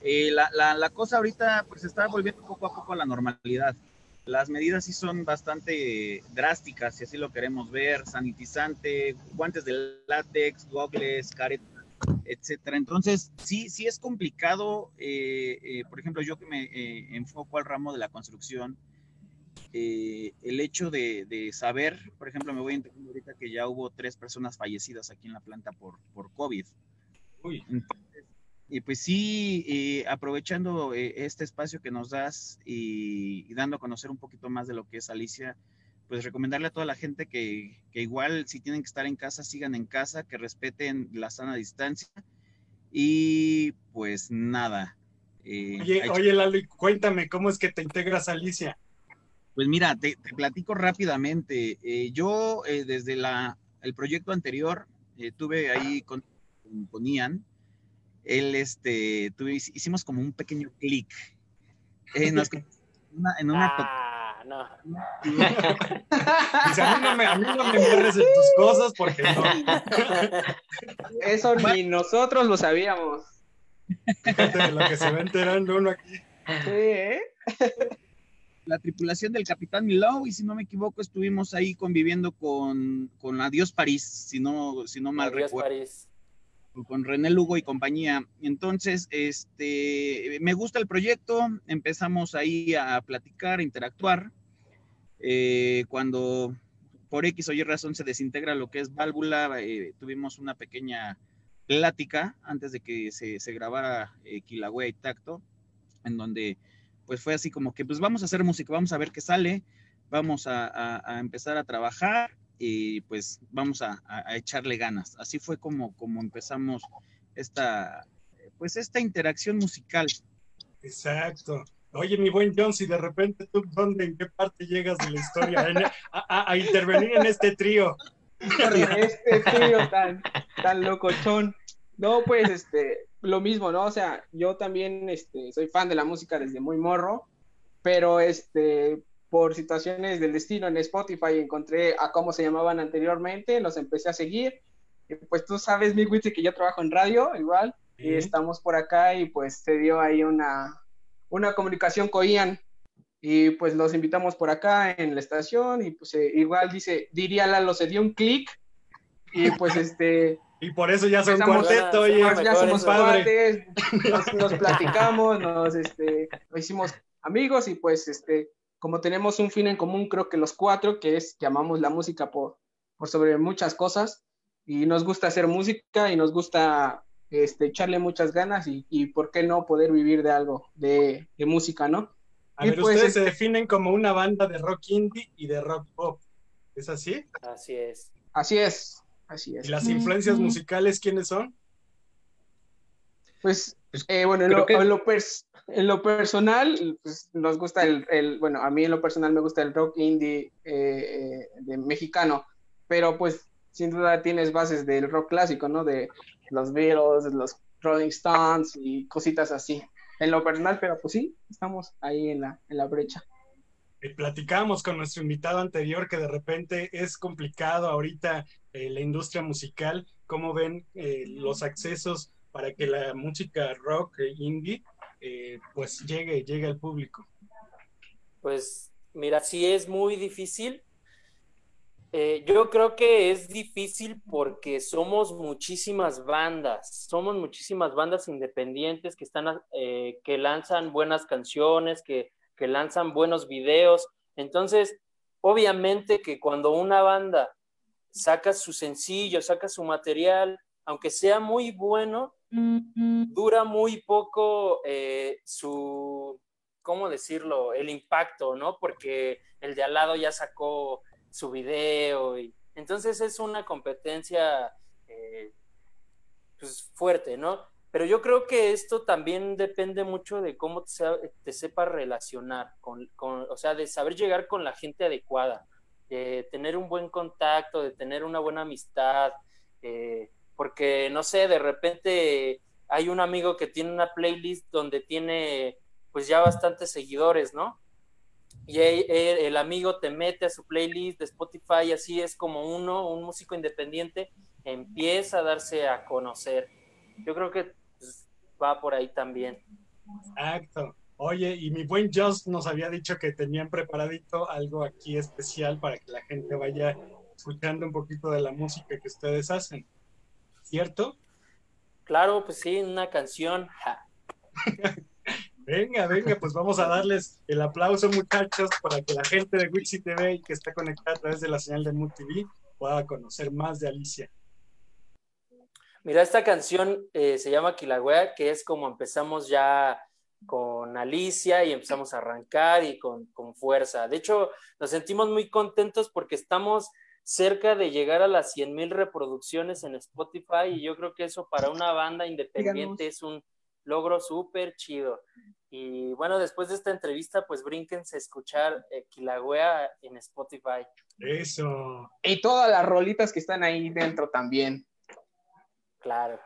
eh, la, la, la, cosa ahorita pues está volviendo poco a poco a la normalidad. Las medidas sí son bastante drásticas, si así lo queremos ver, sanitizante, guantes de látex, gogles, caretas, etcétera. Entonces, sí, sí es complicado. Eh, eh, por ejemplo, yo que me enfoco al ramo de la construcción, el hecho de, de, saber, por ejemplo, me voy a entender ahorita que ya hubo tres personas fallecidas aquí en la planta por, por COVID. Uy. Y pues sí, eh, aprovechando eh, este espacio que nos das y, dando a conocer un poquito más de lo que es Alicia, pues recomendarle a toda la gente que, igual si tienen que estar en casa, sigan en casa, que respeten la sana distancia. Y pues nada. Eh, oye, oye, Lalo, cuéntame, ¿cómo es que te integras a Alicia? Pues mira, te, platico rápidamente. yo desde la, el proyecto anterior tuve ahí con, con Ian, él, este, hicimos como un pequeño clic. Eh, [LAUGHS] en una, ah, no. Dice, a mí no me, a mí no me en tus cosas porque no. Eso ni nosotros lo sabíamos. Fíjate de lo que se va enterando uno aquí. Sí, ¿eh? La tripulación del Capitán Milou, y si no me equivoco, estuvimos ahí conviviendo con, con Adiós París, si no, si no mal Adiós recuerdo. París con René Lugo y compañía. Entonces, este, me gusta el proyecto, empezamos ahí a platicar, a interactuar. Eh, cuando por X o Y razón se desintegra lo que es válvula, eh, tuvimos una pequeña plática antes de que se, grabara eh, y Tacto, en donde pues fue así como que pues vamos a hacer música, vamos a ver qué sale, vamos a, empezar a trabajar y pues vamos a, a, echarle ganas. Así fue como, como empezamos esta, pues esta interacción musical. Exacto. Oye, mi buen John, si de repente tú, ¿dónde, en qué parte llegas de la historia? a, intervenir en este trío. Este trío tan, tan locochón. No, pues, este, lo mismo, ¿no? O sea, yo también, este, soy fan de la música desde muy morro, pero, este, por situaciones del destino en Spotify encontré a cómo se llamaban anteriormente, los empecé a seguir. Y pues tú sabes, mi Witty, que yo trabajo en radio, igual, y estamos por acá y pues se dio ahí una, una comunicación con Ian. Y pues los invitamos por acá en la estación y pues eh, igual dice, diría Lalo, se dio un clic y pues este... [LAUGHS] Y por eso ya son cuarteto, oye, ya somos padres, nos, platicamos, nos, este, hicimos amigos y pues este, como tenemos un fin en común, creo que los cuatro, que es que amamos la música por, por sobre muchas cosas y nos gusta hacer música y nos gusta este, echarle muchas ganas y, y por qué no poder vivir de algo, de, de música, ¿no? A ver, pues, ustedes se definen como una banda de rock indie y de rock pop. ¿Es así? Así es. Así es, así es. ¿Y las influencias musicales quiénes son? Pues, pues eh, bueno, en lo, en, lo en lo, personal, pues, nos gusta el, bueno, a mí en lo personal me gusta el rock indie eh, eh, mexicano, pero pues sin duda tienes bases del rock clásico, ¿no? De los Beatles, los Rolling Stones y cositas así. En lo personal, pero pues sí, estamos ahí en la, en la brecha. Eh, platicamos con nuestro invitado anterior que de repente es complicado ahorita eh, la industria musical, cómo ven eh, los accesos para que la música rock indie pues llegue, llegue al público. Pues mira, sí es muy difícil, eh, yo creo que es difícil porque somos muchísimas bandas, somos muchísimas bandas independientes que están, eh, que lanzan buenas canciones, que, que lanzan buenos videos. Entonces, obviamente que cuando una banda saca su sencillo, saca su material, aunque sea muy bueno, dura muy poco eh, su, ¿cómo decirlo? El impacto, ¿no? Porque el de al lado ya sacó su video. Y, entonces es una competencia eh, pues, fuerte, ¿no? Pero yo creo que esto también depende mucho de cómo te, te sepas relacionar, con, con, o sea, de saber llegar con la gente adecuada, de tener un buen contacto, de tener una buena amistad, eh, porque no sé, de repente hay un amigo que tiene una playlist donde tiene pues ya bastantes seguidores, ¿no? y el amigo te mete a su playlist de Spotify, así es como uno, un músico independiente, empieza a darse a conocer. Yo creo que pues, va por ahí también. Exacto. Oye, y mi buen Just nos había dicho que tenían preparadito algo aquí especial para que la gente vaya escuchando un poquito de la música que ustedes hacen. ¿Cierto? Claro, pues sí, una canción. [LAUGHS] Venga, venga, pues vamos a darles el aplauso, muchachos, para que la gente de Wixi TV y que está conectada a través de la señal de MultiV pueda conocer más de Alicia. Mira, esta canción eh, se llama Kilagüea, que es como empezamos ya con Alicia y empezamos a arrancar y con, con fuerza. De hecho, nos sentimos muy contentos porque estamos cerca de llegar a las 100 mil reproducciones en Spotify y yo creo que eso para una banda independiente es un logro súper chido. Y bueno, después de esta entrevista, pues brínquense a escuchar eh, Kilagüea en Spotify. Eso. Y todas las rolitas que están ahí dentro también. Claro.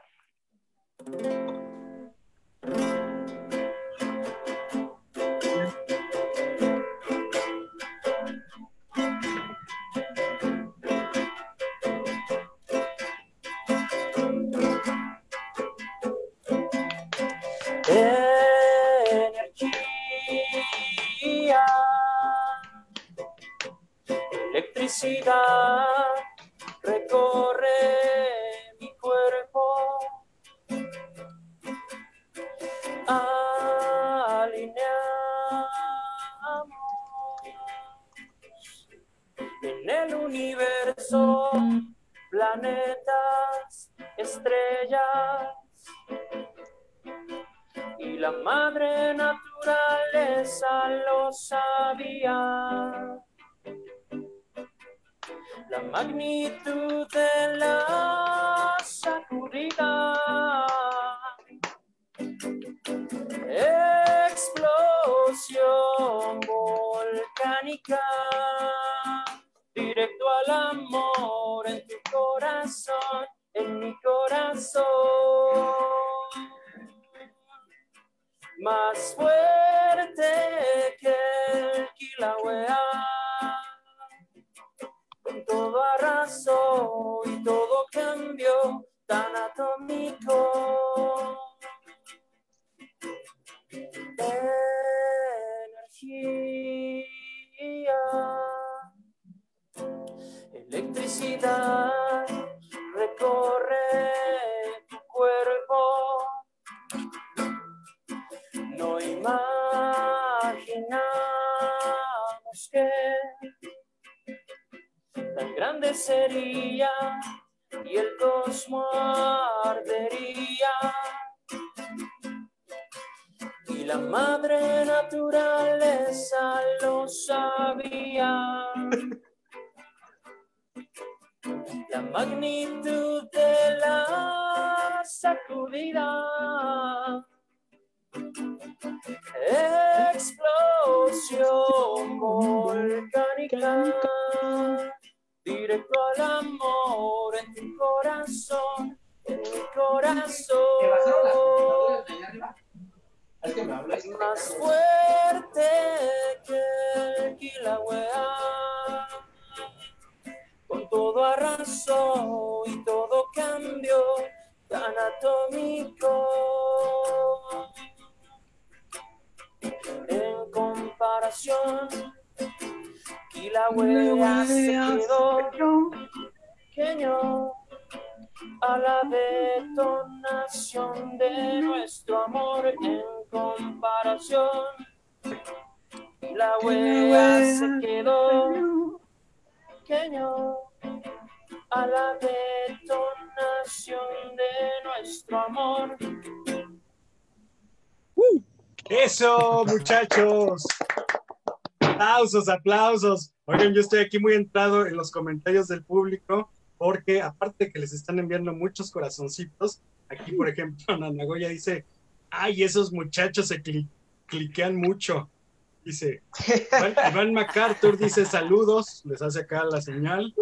Naturaleza lo sabía. La magnitud de la sacudida Explosión volcánica, directo al amor en tu corazón, en mi corazón. Es más fuerte que el Kilauea. Con todo arrasó y todo cambió, tan atómico. En comparación, Kilauea se quedó pequeño a la detonación de nuestro amor en comparación. La huella se quedó pequeño a la detonación de nuestro amor. Eso, muchachos. Aplausos, aplausos. Oigan, yo estoy aquí muy entrado en los comentarios del público porque aparte que les están enviando muchos corazoncitos, aquí por ejemplo [LAUGHS] Nanagoya dice, ay, esos muchachos se cli- cliquean mucho. Dice, Iván, [LAUGHS] Iván MacArthur dice saludos, les hace acá la señal.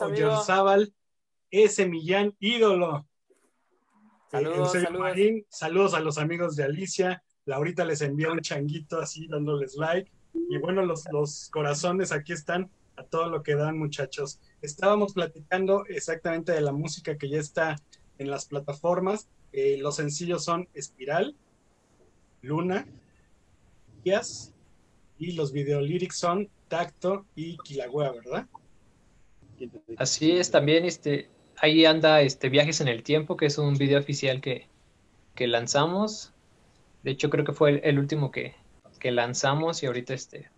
Oyarzábal, ese Millán, ídolo. Saludos, Eusebio saludos. Marín, saludos a los amigos de Alicia. Laurita les envió un changuito así dándoles like. Y bueno, los, los corazones aquí están a todo lo que dan, muchachos. Estábamos platicando exactamente de la música que ya está en las plataformas. Eh, los sencillos son Espiral, Luna, Díaz, y los videolírics son Tacto y Kilagüea, ¿verdad? Así es, también este, ahí anda este Viajes en el Tiempo, que es un video oficial que, que lanzamos. De hecho, creo que fue el, el último que, que lanzamos y ahorita este,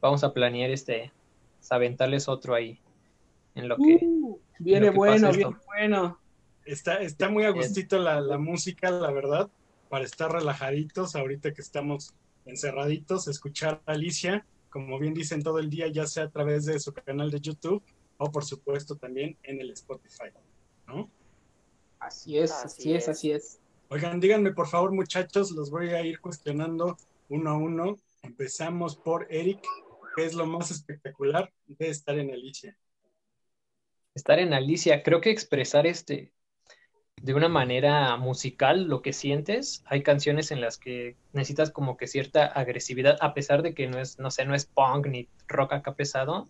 vamos a planear este, aventarles otro ahí en lo que... Uh, viene lo que bueno, viene bueno. Está, está muy a gustito la, la música, la verdad, para estar relajaditos ahorita que estamos encerraditos, escuchar a Alicia, como bien dicen todo el día, ya sea a través de su canal de YouTube o por supuesto también en el Spotify, ¿no? Así es, Así así es, es. así es. Oigan, díganme por favor muchachos, los voy a ir cuestionando uno a uno. Empezamos por Eric, ¿qué es lo más espectacular de estar en Alicia? estar en Alicia, creo que expresar este de una manera musical lo que sientes. Hay canciones en las que necesitas como que cierta agresividad, a pesar de que no es, no sé, no es punk ni rock acá pesado.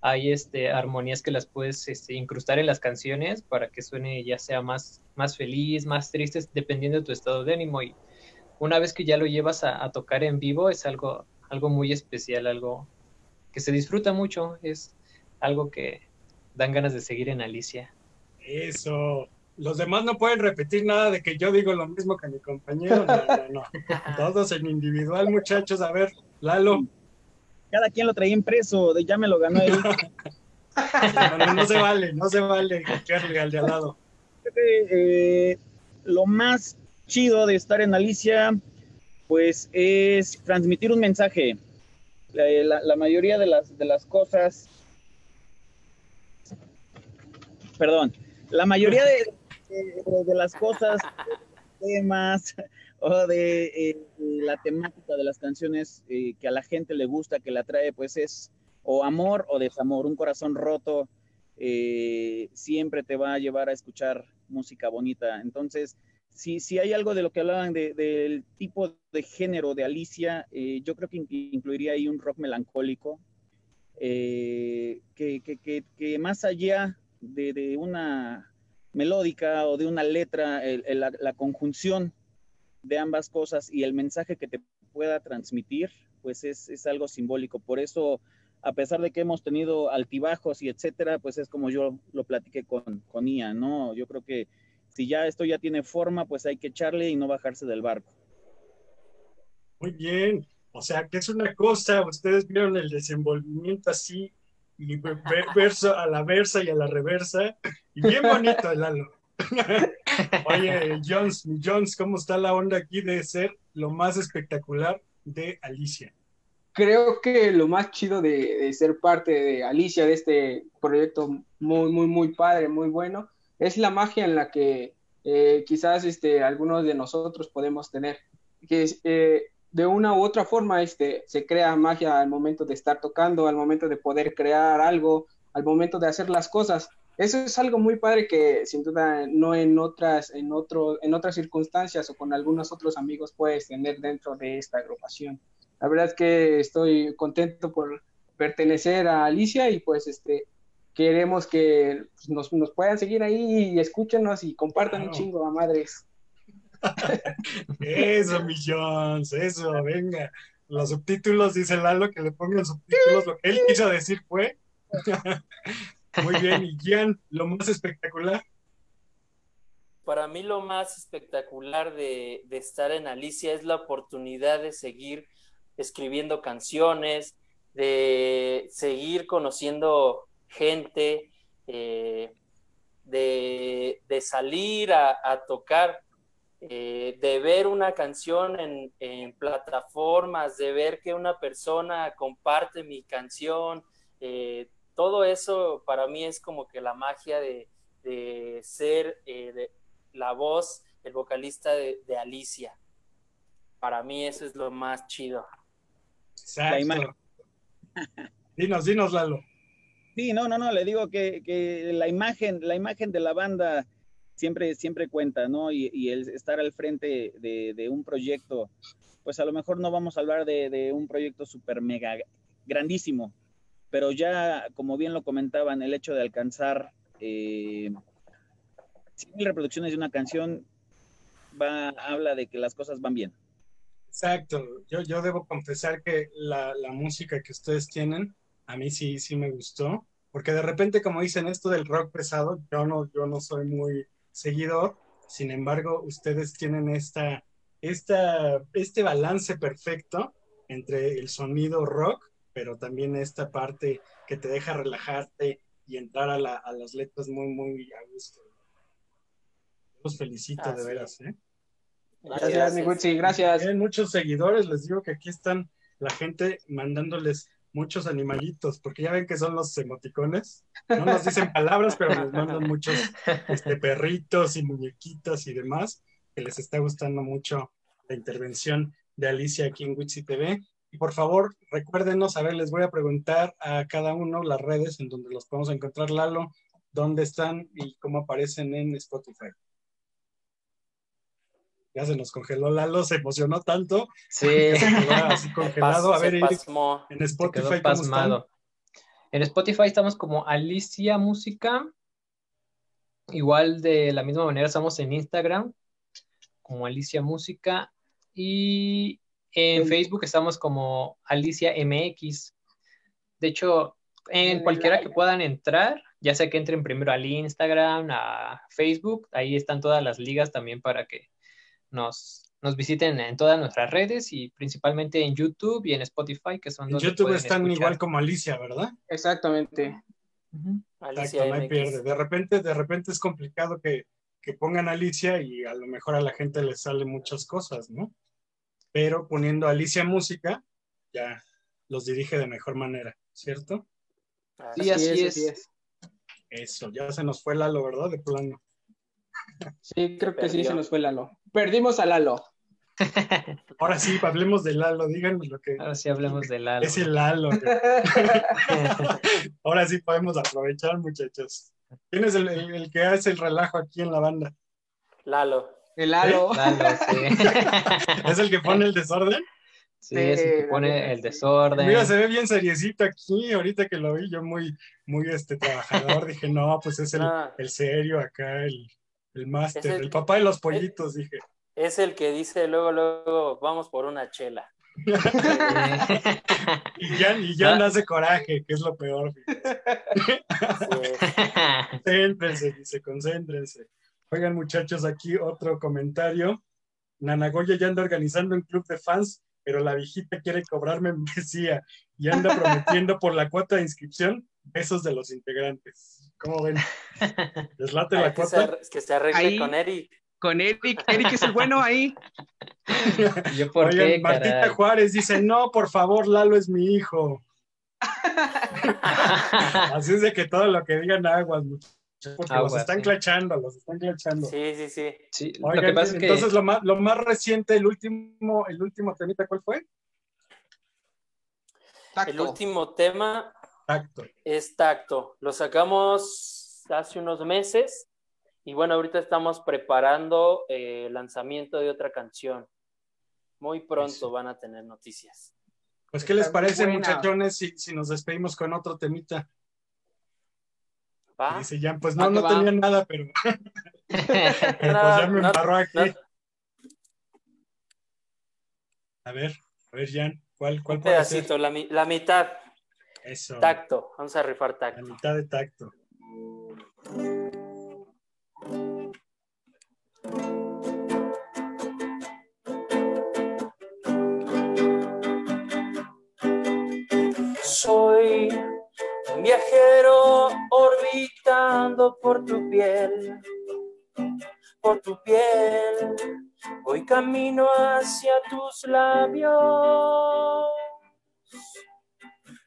Hay este, armonías que las puedes este, incrustar en las canciones para que suene ya sea más, más feliz, más triste, dependiendo de tu estado de ánimo. Y una vez que ya lo llevas a, a tocar en vivo, es algo, algo muy especial, algo que se disfruta mucho. Es algo que, dan ganas de seguir en Alicia. Eso. Los demás no pueden repetir nada de que yo digo lo mismo que mi compañero. No, no, no. [LAUGHS] Todos en individual, muchachos. A ver, Lalo. cada quien lo traía impreso, ya me lo ganó él. no, se vale, no se vale al de al lado. Eh, lo más chido de estar en Alicia, pues es transmitir un mensaje. La, mayoría de las, de las cosas, perdón, la mayoría de, de, las cosas, temas [LAUGHS] o de eh, la temática de las canciones eh, que a la gente le gusta, que la trae, pues es o amor o desamor. Un corazón roto eh, siempre te va a llevar a escuchar música bonita. Entonces, si, si hay algo de lo que hablaban del tipo de género de Alicia, eh, yo creo que incluiría ahí un rock melancólico, eh, que, más allá de, una melódica o de una letra, la, conjunción de ambas cosas y el mensaje que te pueda transmitir, pues es, es, algo simbólico. Por eso, a pesar de que hemos tenido altibajos y etcétera, pues es como yo lo platiqué con, con Ia, ¿no? Yo creo que si ya esto ya tiene forma, pues hay que echarle y no bajarse del barco. Muy bien, o sea que es una cosa, ustedes vieron el desenvolvimiento así, y verso a la versa y a la reversa, y bien bonito el halo. [LAUGHS] Oye, Jones, Jones, ¿cómo está la onda aquí de ser lo más espectacular de Alicia? Creo que lo más chido de, de ser parte de Alicia, de este proyecto muy, muy, muy padre, muy bueno, es la magia en la que eh, quizás este, algunos de nosotros podemos tener, que eh, de una u otra forma este, se crea magia al momento de estar tocando, al momento de poder crear algo, al momento de hacer las cosas. Eso es algo muy padre que sin duda no en otras, en otro, en otras circunstancias o con algunos otros amigos puedes tener dentro de esta agrupación. La verdad es que estoy contento por pertenecer a Alicia y pues este queremos que nos, nos, puedan seguir ahí y escúchenos y compartan un chingo a madres. [LAUGHS] eso, millones, eso, venga. Los subtítulos, dice Lalo, que le pongan subtítulos. Lo que él quiso decir fue. [LAUGHS] Muy bien, y Gian, lo más espectacular. Para mí lo más espectacular de, de estar en Alicia es la oportunidad de seguir escribiendo canciones, de seguir conociendo gente, eh, de, salir a, tocar, eh, de ver una canción en, plataformas, de ver que una persona comparte mi canción, eh, todo eso para mí es como que la magia de, ser la voz, el vocalista de, Alicia. Para mí eso es lo más chido. Exacto. Dinos, dinos, Lalo. Sí, no, no, no, le digo que, la imagen, la imagen de la banda siempre, siempre cuenta, ¿no? Y, el estar al frente de, un proyecto, pues a lo mejor no vamos a hablar de, un proyecto súper mega grandísimo, pero ya, como bien lo comentaban, el hecho de alcanzar eh, mil reproducciones de una canción va, habla de que las cosas van bien. Exacto, yo, yo debo confesar que la, la música que ustedes tienen a mí sí, sí me gustó, porque de repente, como dicen esto del rock pesado, yo no, yo no soy muy seguidor, sin embargo, ustedes tienen esta, esta, este balance perfecto entre el sonido rock, pero también esta parte que te deja relajarte y entrar a, la, a las letras muy, muy a gusto. Los felicito de veras, ¿eh? Gracias, mi gracias. Tienen muchos seguidores, les digo que aquí están la gente mandándoles muchos animalitos, porque ya ven que son los emoticones. No nos dicen palabras, pero nos mandan muchos este, perritos y muñequitos y demás, que les está gustando mucho la intervención de Alicia aquí en Witsi TV. Y por favor, recuérdenos, a ver, les voy a preguntar a cada uno las redes en donde los podemos encontrar, Lalo, dónde están y cómo aparecen en Spotify ya se nos congeló Lalo, se emocionó tanto. Sí. Se así [LAUGHS] congelado. a ver, en Spotify, ¿cómo En Spotify estamos como Alicia Música. Igual de la misma manera estamos en Instagram como Alicia Música. Y en Facebook estamos como Alicia MX. De hecho, en cualquiera que puedan entrar, ya sea que entren primero al Instagram, a Facebook, ahí están todas las ligas también para que nos, nos visiten en todas nuestras redes y principalmente en YouTube y en Spotify, que son En donde YouTube están escuchar. igual como Alicia, ¿verdad? Exactamente. Ujú. Alicia Exacto, no pierde. De repente, de repente es complicado que, que pongan Alicia y a lo mejor a la gente le salen muchas cosas, ¿no? Pero poniendo Alicia Música, ya los dirige de mejor manera, ¿cierto? Sí, así es. Eso, ya se nos fue Lalo, ¿verdad? De plano. Sí, creo que sí Perdió. se nos fue Lalo. Perdimos a Lalo. [LAUGHS] Ahora sí, hablemos de Lalo, díganos lo que Ahora sí hablemos de Lalo. es el Lalo. [LAUGHS] Ahora sí podemos aprovechar, muchachos. ¿Quién es el, el- el que hace el relajo aquí en la banda? Lalo. El Lalo. Lalo, [LAUGHS] sí. ¿Es el que pone el desorden? Sí, es el que pone el desorden. Mira, se ve bien seriecito aquí, ahorita que lo vi yo muy, muy este trabajador, dije, no, pues es el, Ah, el serio acá, el, el máster, el- el papá de los pollitos, dije. es el que dice luego, luego, vamos por una chela. [LAUGHS] Y ya, y ya nace coraje, que es lo peor. Concéntrense, dice, concéntrense. Oigan, muchachos, aquí otro comentario. Nanagoya ya anda organizando un club de fans, pero la viejita quiere cobrarme [LAUGHS] membresía y anda prometiendo por la cuota de inscripción besos de los integrantes. ¿Cómo ven? [LAUGHS] ¿Les late la cuota? que se arregle Ahí. con Eric. Con Eric. Eric es el bueno ahí. [LAUGHS] ¿Yo por Oigan, qué, Martita caray? Juárez dice, no, por favor, Lalo es mi hijo. [LAUGHS] Así es de que todo lo que digan aguas, muchachos, porque los están sí. clachando, los están clachando. Sí, sí, sí. Sí, lo Oigan, que pasa es que entonces lo más, lo más reciente, el último, el último temita, ¿cuál fue? Tacto. El último tema Tacto. es tacto. Lo sacamos hace unos meses y bueno, ahorita estamos preparando eh, el lanzamiento de otra canción. Muy pronto Eso. van a tener noticias. Pues, ¿qué les Está parece, buena. muchachones, si, si nos despedimos con otro temita? ¿Va? Dice Jan, pues no, no va. tenía nada, pero, [LAUGHS] pero pues ya me embarró aquí. A ver, a ver, Jan, ¿cuál, cuál Un puede pedacito, la, mi- la mitad? Eso, tacto. Vamos a rifar la tacto. mitad de tacto. Soy un viajero orbitando por tu piel, por tu piel. Voy camino hacia tus labios.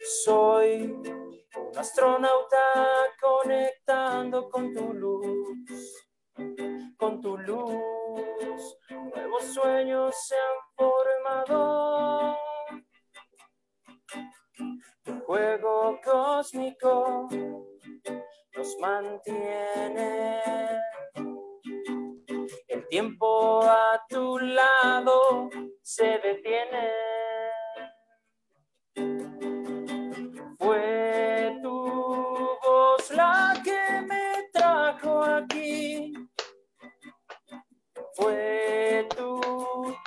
Soy un astronauta conectando con tu luz, con tu luz. Nuevos sueños se han formado. Tu juego cósmico nos mantiene. El tiempo a tu lado se detiene.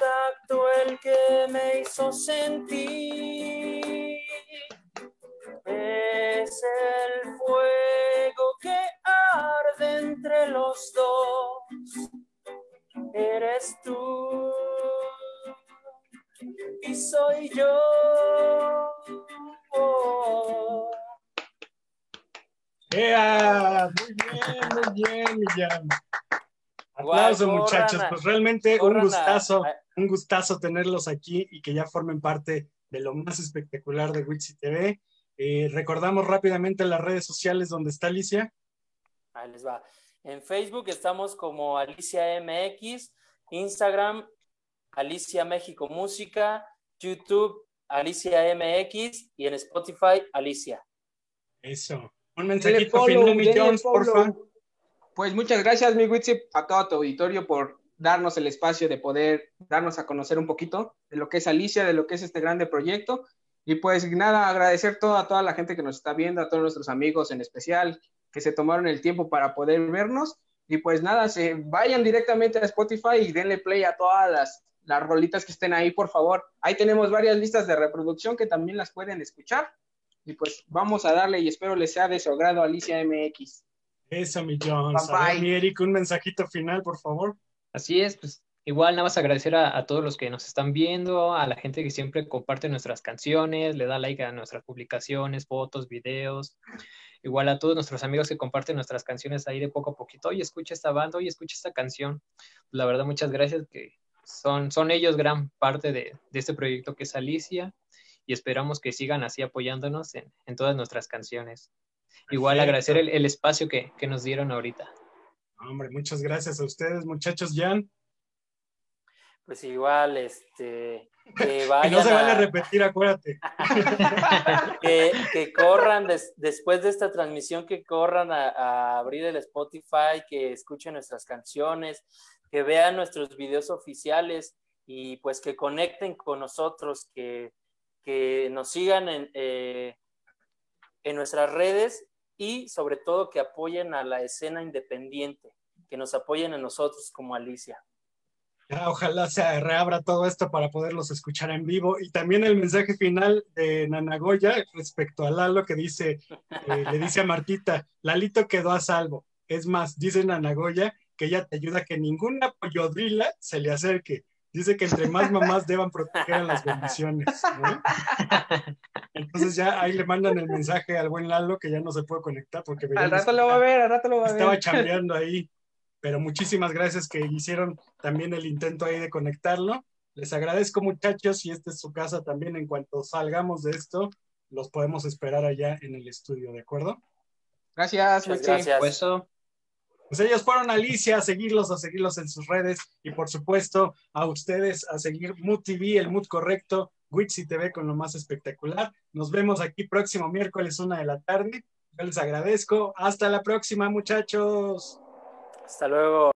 Tacto el que me hizo sentir. Es el fuego que arde entre los dos. Eres tú y soy yo. ¡Ea! Muy bien, muy bien, mi Jan. Aplauso, muchachos. Pues realmente un gustazo, a- un gustazo tenerlos aquí y que ya formen parte de lo más espectacular de Witsi TV. Eh, recordamos rápidamente las redes sociales donde está Alicia. Ahí les va. En Facebook estamos como Alicia MX, Instagram Alicia México Música, YouTube Alicia MX y en Spotify Alicia. Eso. Un mensajito follow, final, mi Jones, porfa. Pues muchas gracias, mi Witsi, a todo tu auditorio por darnos el espacio de poder darnos a conocer un poquito de lo que es Alicia, de lo que es este grande proyecto. Y pues nada, agradecer todo, a toda la gente que nos está viendo, a todos nuestros amigos en especial, que se tomaron el tiempo para poder vernos. Y pues nada, se vayan directamente a Spotify y denle play a todas las, las rolitas que estén ahí, por favor. Ahí tenemos varias listas de reproducción que también las pueden escuchar. Y pues vamos a darle y espero les sea de su agrado Alicia MX. Eso, mi Jones. Bye, bye. mi Eric, un mensajito final, por favor. Así es, pues igual nada más agradecer a, a, todos los que nos están viendo, a la gente que siempre comparte nuestras canciones, le da like a nuestras publicaciones, fotos, videos. Igual a todos nuestros amigos que comparten nuestras canciones ahí de poco a poquito. Oye, escucha esta banda, oye, escucha esta canción. La verdad, muchas gracias, que son, son ellos gran parte de, de este proyecto que es Alicia y esperamos que sigan así apoyándonos en, en todas nuestras canciones. Igual Perfecto. agradecer el, el espacio que, que, nos dieron ahorita. Hombre, muchas gracias a ustedes, muchachos. Jan. Pues igual, este, que [LAUGHS] vayan. que no se vale a... repetir, acuérdate. [LAUGHS] que, que, corran des, después de esta transmisión, que corran a, a, abrir el Spotify, que escuchen nuestras canciones, que vean nuestros videos oficiales y pues que conecten con nosotros, que, que nos sigan en, eh, en nuestras redes y sobre todo que apoyen a la escena independiente, que nos apoyen a nosotros como Alicia. Ya, ojalá se reabra todo esto para poderlos escuchar en vivo. Y también el mensaje final de Nanagoya respecto a Lalo que dice, eh, le dice a Martita, Lalito quedó a salvo. Es más, dice Nanagoya que ella te ayuda a que ninguna pollodrila se le acerque. Dice que entre más mamás deban proteger a las bendiciones. ¿no? Entonces ya ahí le mandan el mensaje al buen Lalo que ya no se puede conectar porque al rato lo va a ver, al rato lo va a ver. Estaba [LAUGHS] chambeando ahí pero muchísimas gracias que hicieron también el intento ahí de conectarlo. Les agradezco muchachos y esta es su casa también. En cuanto salgamos de esto, los podemos esperar allá en el estudio, ¿de acuerdo? Gracias, Muchas gracias. Pues, pues ellos fueron a Alicia a seguirlos, a seguirlos en sus redes y por supuesto a ustedes a seguir Mood TV, el mood correcto, Wixi TV con lo más espectacular. Nos vemos aquí próximo miércoles, una de la tarde. Yo les agradezco. Hasta la próxima, muchachos. Hasta luego.